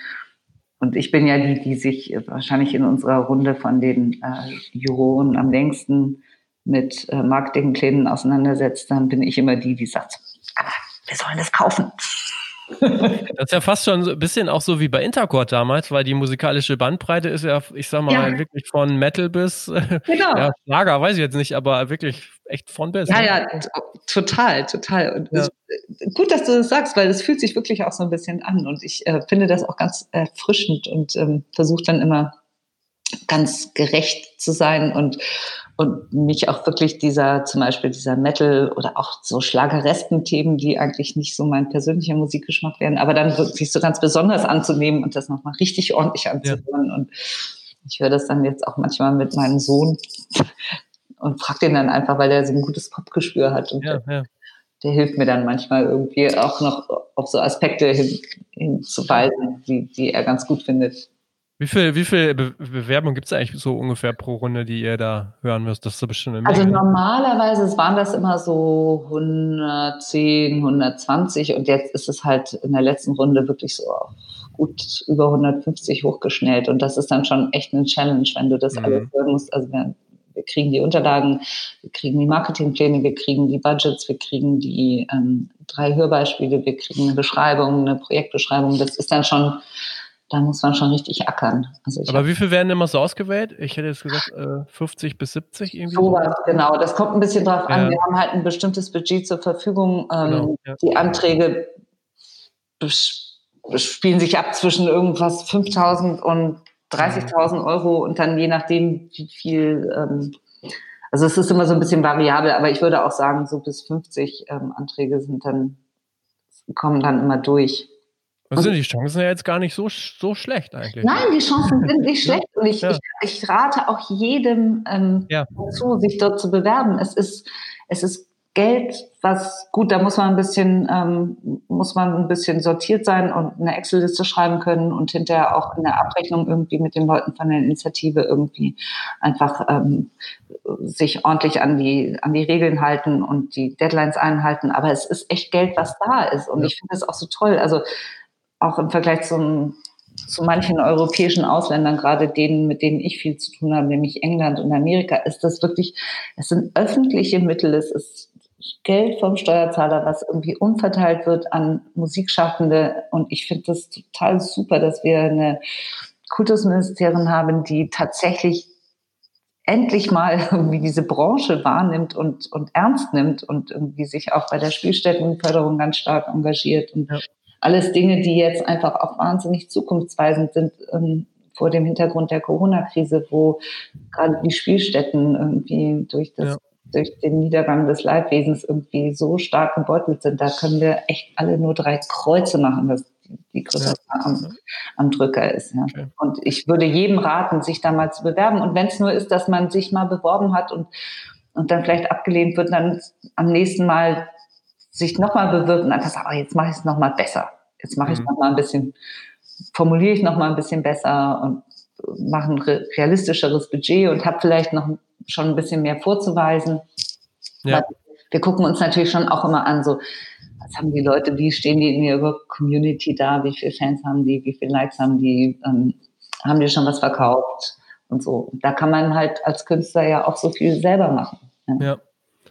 und ich bin ja die, die sich wahrscheinlich in unserer Runde von den äh, Juroren am längsten mit äh, Marketingplänen auseinandersetzt. Dann bin ich immer die, die sagt, aber wir sollen das kaufen. Das ist ja fast schon ein bisschen auch so wie bei Intercord damals, weil die musikalische Bandbreite ist ja, ich sag mal, ja. wirklich von Metal bis genau. ja, Schlager, weiß ich jetzt nicht, aber wirklich echt von bis. Ja, ne? ja, total, total. Und ja. gut, dass du das sagst, weil es fühlt sich wirklich auch so ein bisschen an. Und ich äh, finde das auch ganz erfrischend und ähm, versuche dann immer ganz gerecht zu sein und und mich auch wirklich dieser, zum Beispiel dieser Metal oder auch so schlageresken Themen, die eigentlich nicht so mein persönlicher Musikgeschmack wären, aber dann wirklich so ganz besonders anzunehmen und das nochmal richtig ordentlich anzuhören. Ja. Und ich höre das dann jetzt auch manchmal mit meinem Sohn und frage den dann einfach, weil der so ein gutes Popgespür hat. Und ja, ja. Der, hilft mir dann manchmal irgendwie auch noch auf so Aspekte hin, hinzuweisen, die, die er ganz gut findet. Wie viel, wie viel Be Bewerbung gibt es eigentlich so ungefähr pro Runde, die ihr da hören müsst? Das ist so bestimmt eine Also normalerweise waren das immer so 110, 120 und jetzt ist es halt in der letzten Runde wirklich so gut über 150 hochgeschnellt und das ist dann schon echt eine Challenge, wenn du das mhm. alles hören musst. Also wir, wir, kriegen die Unterlagen, wir kriegen die Marketingpläne, wir kriegen die Budgets, wir kriegen die ähm, drei Hörbeispiele, wir kriegen eine Beschreibung, eine Projektbeschreibung. Das ist dann schon da muss man schon richtig ackern. Also Aber wie viel werden immer so ausgewählt? Ich hätte jetzt gesagt äh, 50 bis 70 irgendwie. So was, genau. Das kommt ein bisschen drauf ja. an. Wir haben halt ein bestimmtes Budget zur Verfügung. Ähm, genau, ja. Die Anträge spielen sich ab zwischen irgendwas 5.000 und 30.000 Euro und dann je nachdem, wie viel. Ähm, also es ist immer so ein bisschen variabel, aber ich würde auch sagen, so bis 50 ähm, Anträge sind dann kommen dann immer durch. Was sind die Chancen ja jetzt gar nicht so, so schlecht eigentlich. Nein, die Chancen sind nicht schlecht. Und ich, ja. ich, ich, rate auch jedem ähm, ja. dazu, sich dort zu bewerben. Es ist, es ist Geld, was gut, da muss man ein bisschen, ähm, muss man ein bisschen sortiert sein und eine Excel-Liste schreiben können und hinterher auch in der Abrechnung irgendwie mit den Leuten von der Initiative irgendwie einfach ähm, sich ordentlich an die, an die Regeln halten und die Deadlines einhalten. Aber es ist echt Geld, was da ist. Und ja. ich finde das auch so toll. Also auch im Vergleich zum, zu manchen europäischen Ausländern, gerade denen, mit denen ich viel zu tun habe, nämlich England und Amerika, ist das wirklich, es sind öffentliche Mittel, es ist Geld vom Steuerzahler, was irgendwie umverteilt wird an Musikschaffende. Und ich finde das total super, dass wir eine Kultusministerin haben, die tatsächlich endlich mal irgendwie diese Branche wahrnimmt und, und ernst nimmt und irgendwie sich auch bei der Spielstättenförderung ganz stark engagiert und ja alles Dinge, die jetzt einfach auch wahnsinnig zukunftsweisend sind ähm, vor dem Hintergrund der Corona-Krise, wo gerade die Spielstätten irgendwie durch das ja. durch den Niedergang des Leibwesens irgendwie so stark gebeutelt sind. Da können wir echt alle nur drei Kreuze machen, dass die Größe ja. am, am, Drücker ist. Ja. Okay. Und ich würde jedem raten, sich da mal zu bewerben. Und wenn es nur ist, dass man sich mal beworben hat und, und dann vielleicht abgelehnt wird, dann am nächsten Mal sich nochmal bewirbt und einfach sagt, oh, jetzt mache ich es nochmal besser. Jetzt mache ich mhm. nochmal ein bisschen, formuliere ich nochmal ein bisschen besser und mache ein realistischeres Budget und habe vielleicht noch schon ein bisschen mehr vorzuweisen. Ja. Wir gucken uns natürlich schon auch immer an, so, was haben die Leute, wie stehen die in ihrer Community da, wie viele Fans haben die, wie viele Likes haben die, ähm, haben die schon was verkauft und so. Da kann man halt als Künstler ja auch so viel selber machen. Ja. ja.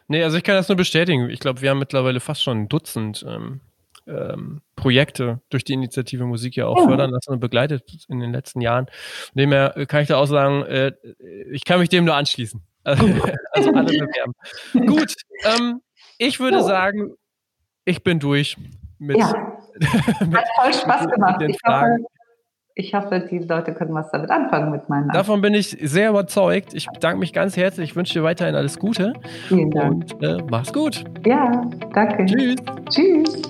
Nee, also ich kann das nur bestätigen. Ich glaube, wir haben mittlerweile fast schon ein Dutzend ähm, ähm, Projekte durch die Initiative Musik ja auch oh. fördern lassen und begleitet in den letzten Jahren. Von dem her kann ich da auch sagen, äh, ich kann mich dem nur anschließen. also alle bewerben. Gut, ähm, ich würde sagen, ich bin durch mit. Ja. mit Hat voll Spaß gemacht. ich hoffe, ich hoffe, die Leute können was damit anfangen mit meinen Davon bin ich sehr überzeugt. Ich bedanke mich ganz herzlich. Ich wünsche dir weiterhin alles Gute. Vielen Dank. Und äh, mach's gut. Ja, danke. Tschüss. Tschüss.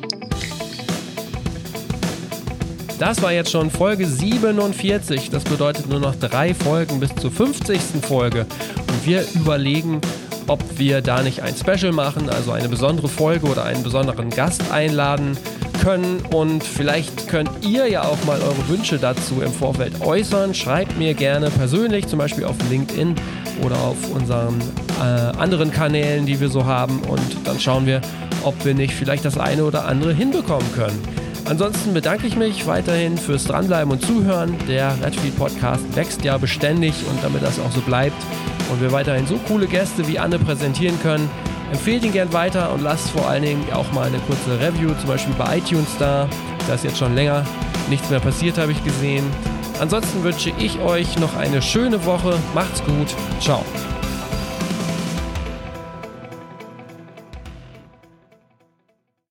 Das war jetzt schon Folge 47. Das bedeutet nur noch drei Folgen bis zur 50. Folge. Und wir überlegen, ob wir da nicht ein Special machen, also eine besondere Folge oder einen besonderen Gast einladen können. Und vielleicht könnt ihr ja auch mal eure Wünsche dazu im Vorfeld äußern. Schreibt mir gerne persönlich, zum Beispiel auf LinkedIn oder auf unseren äh, anderen Kanälen, die wir so haben. Und dann schauen wir, ob wir nicht vielleicht das eine oder andere hinbekommen können. Ansonsten bedanke ich mich weiterhin fürs Dranbleiben und Zuhören. Der Redfield Podcast wächst ja beständig und damit das auch so bleibt und wir weiterhin so coole Gäste wie Anne präsentieren können, empfehlt ihn gern weiter und lasst vor allen Dingen auch mal eine kurze Review, zum Beispiel bei iTunes da. Da ist jetzt schon länger nichts mehr passiert, habe ich gesehen. Ansonsten wünsche ich euch noch eine schöne Woche. Macht's gut. Ciao.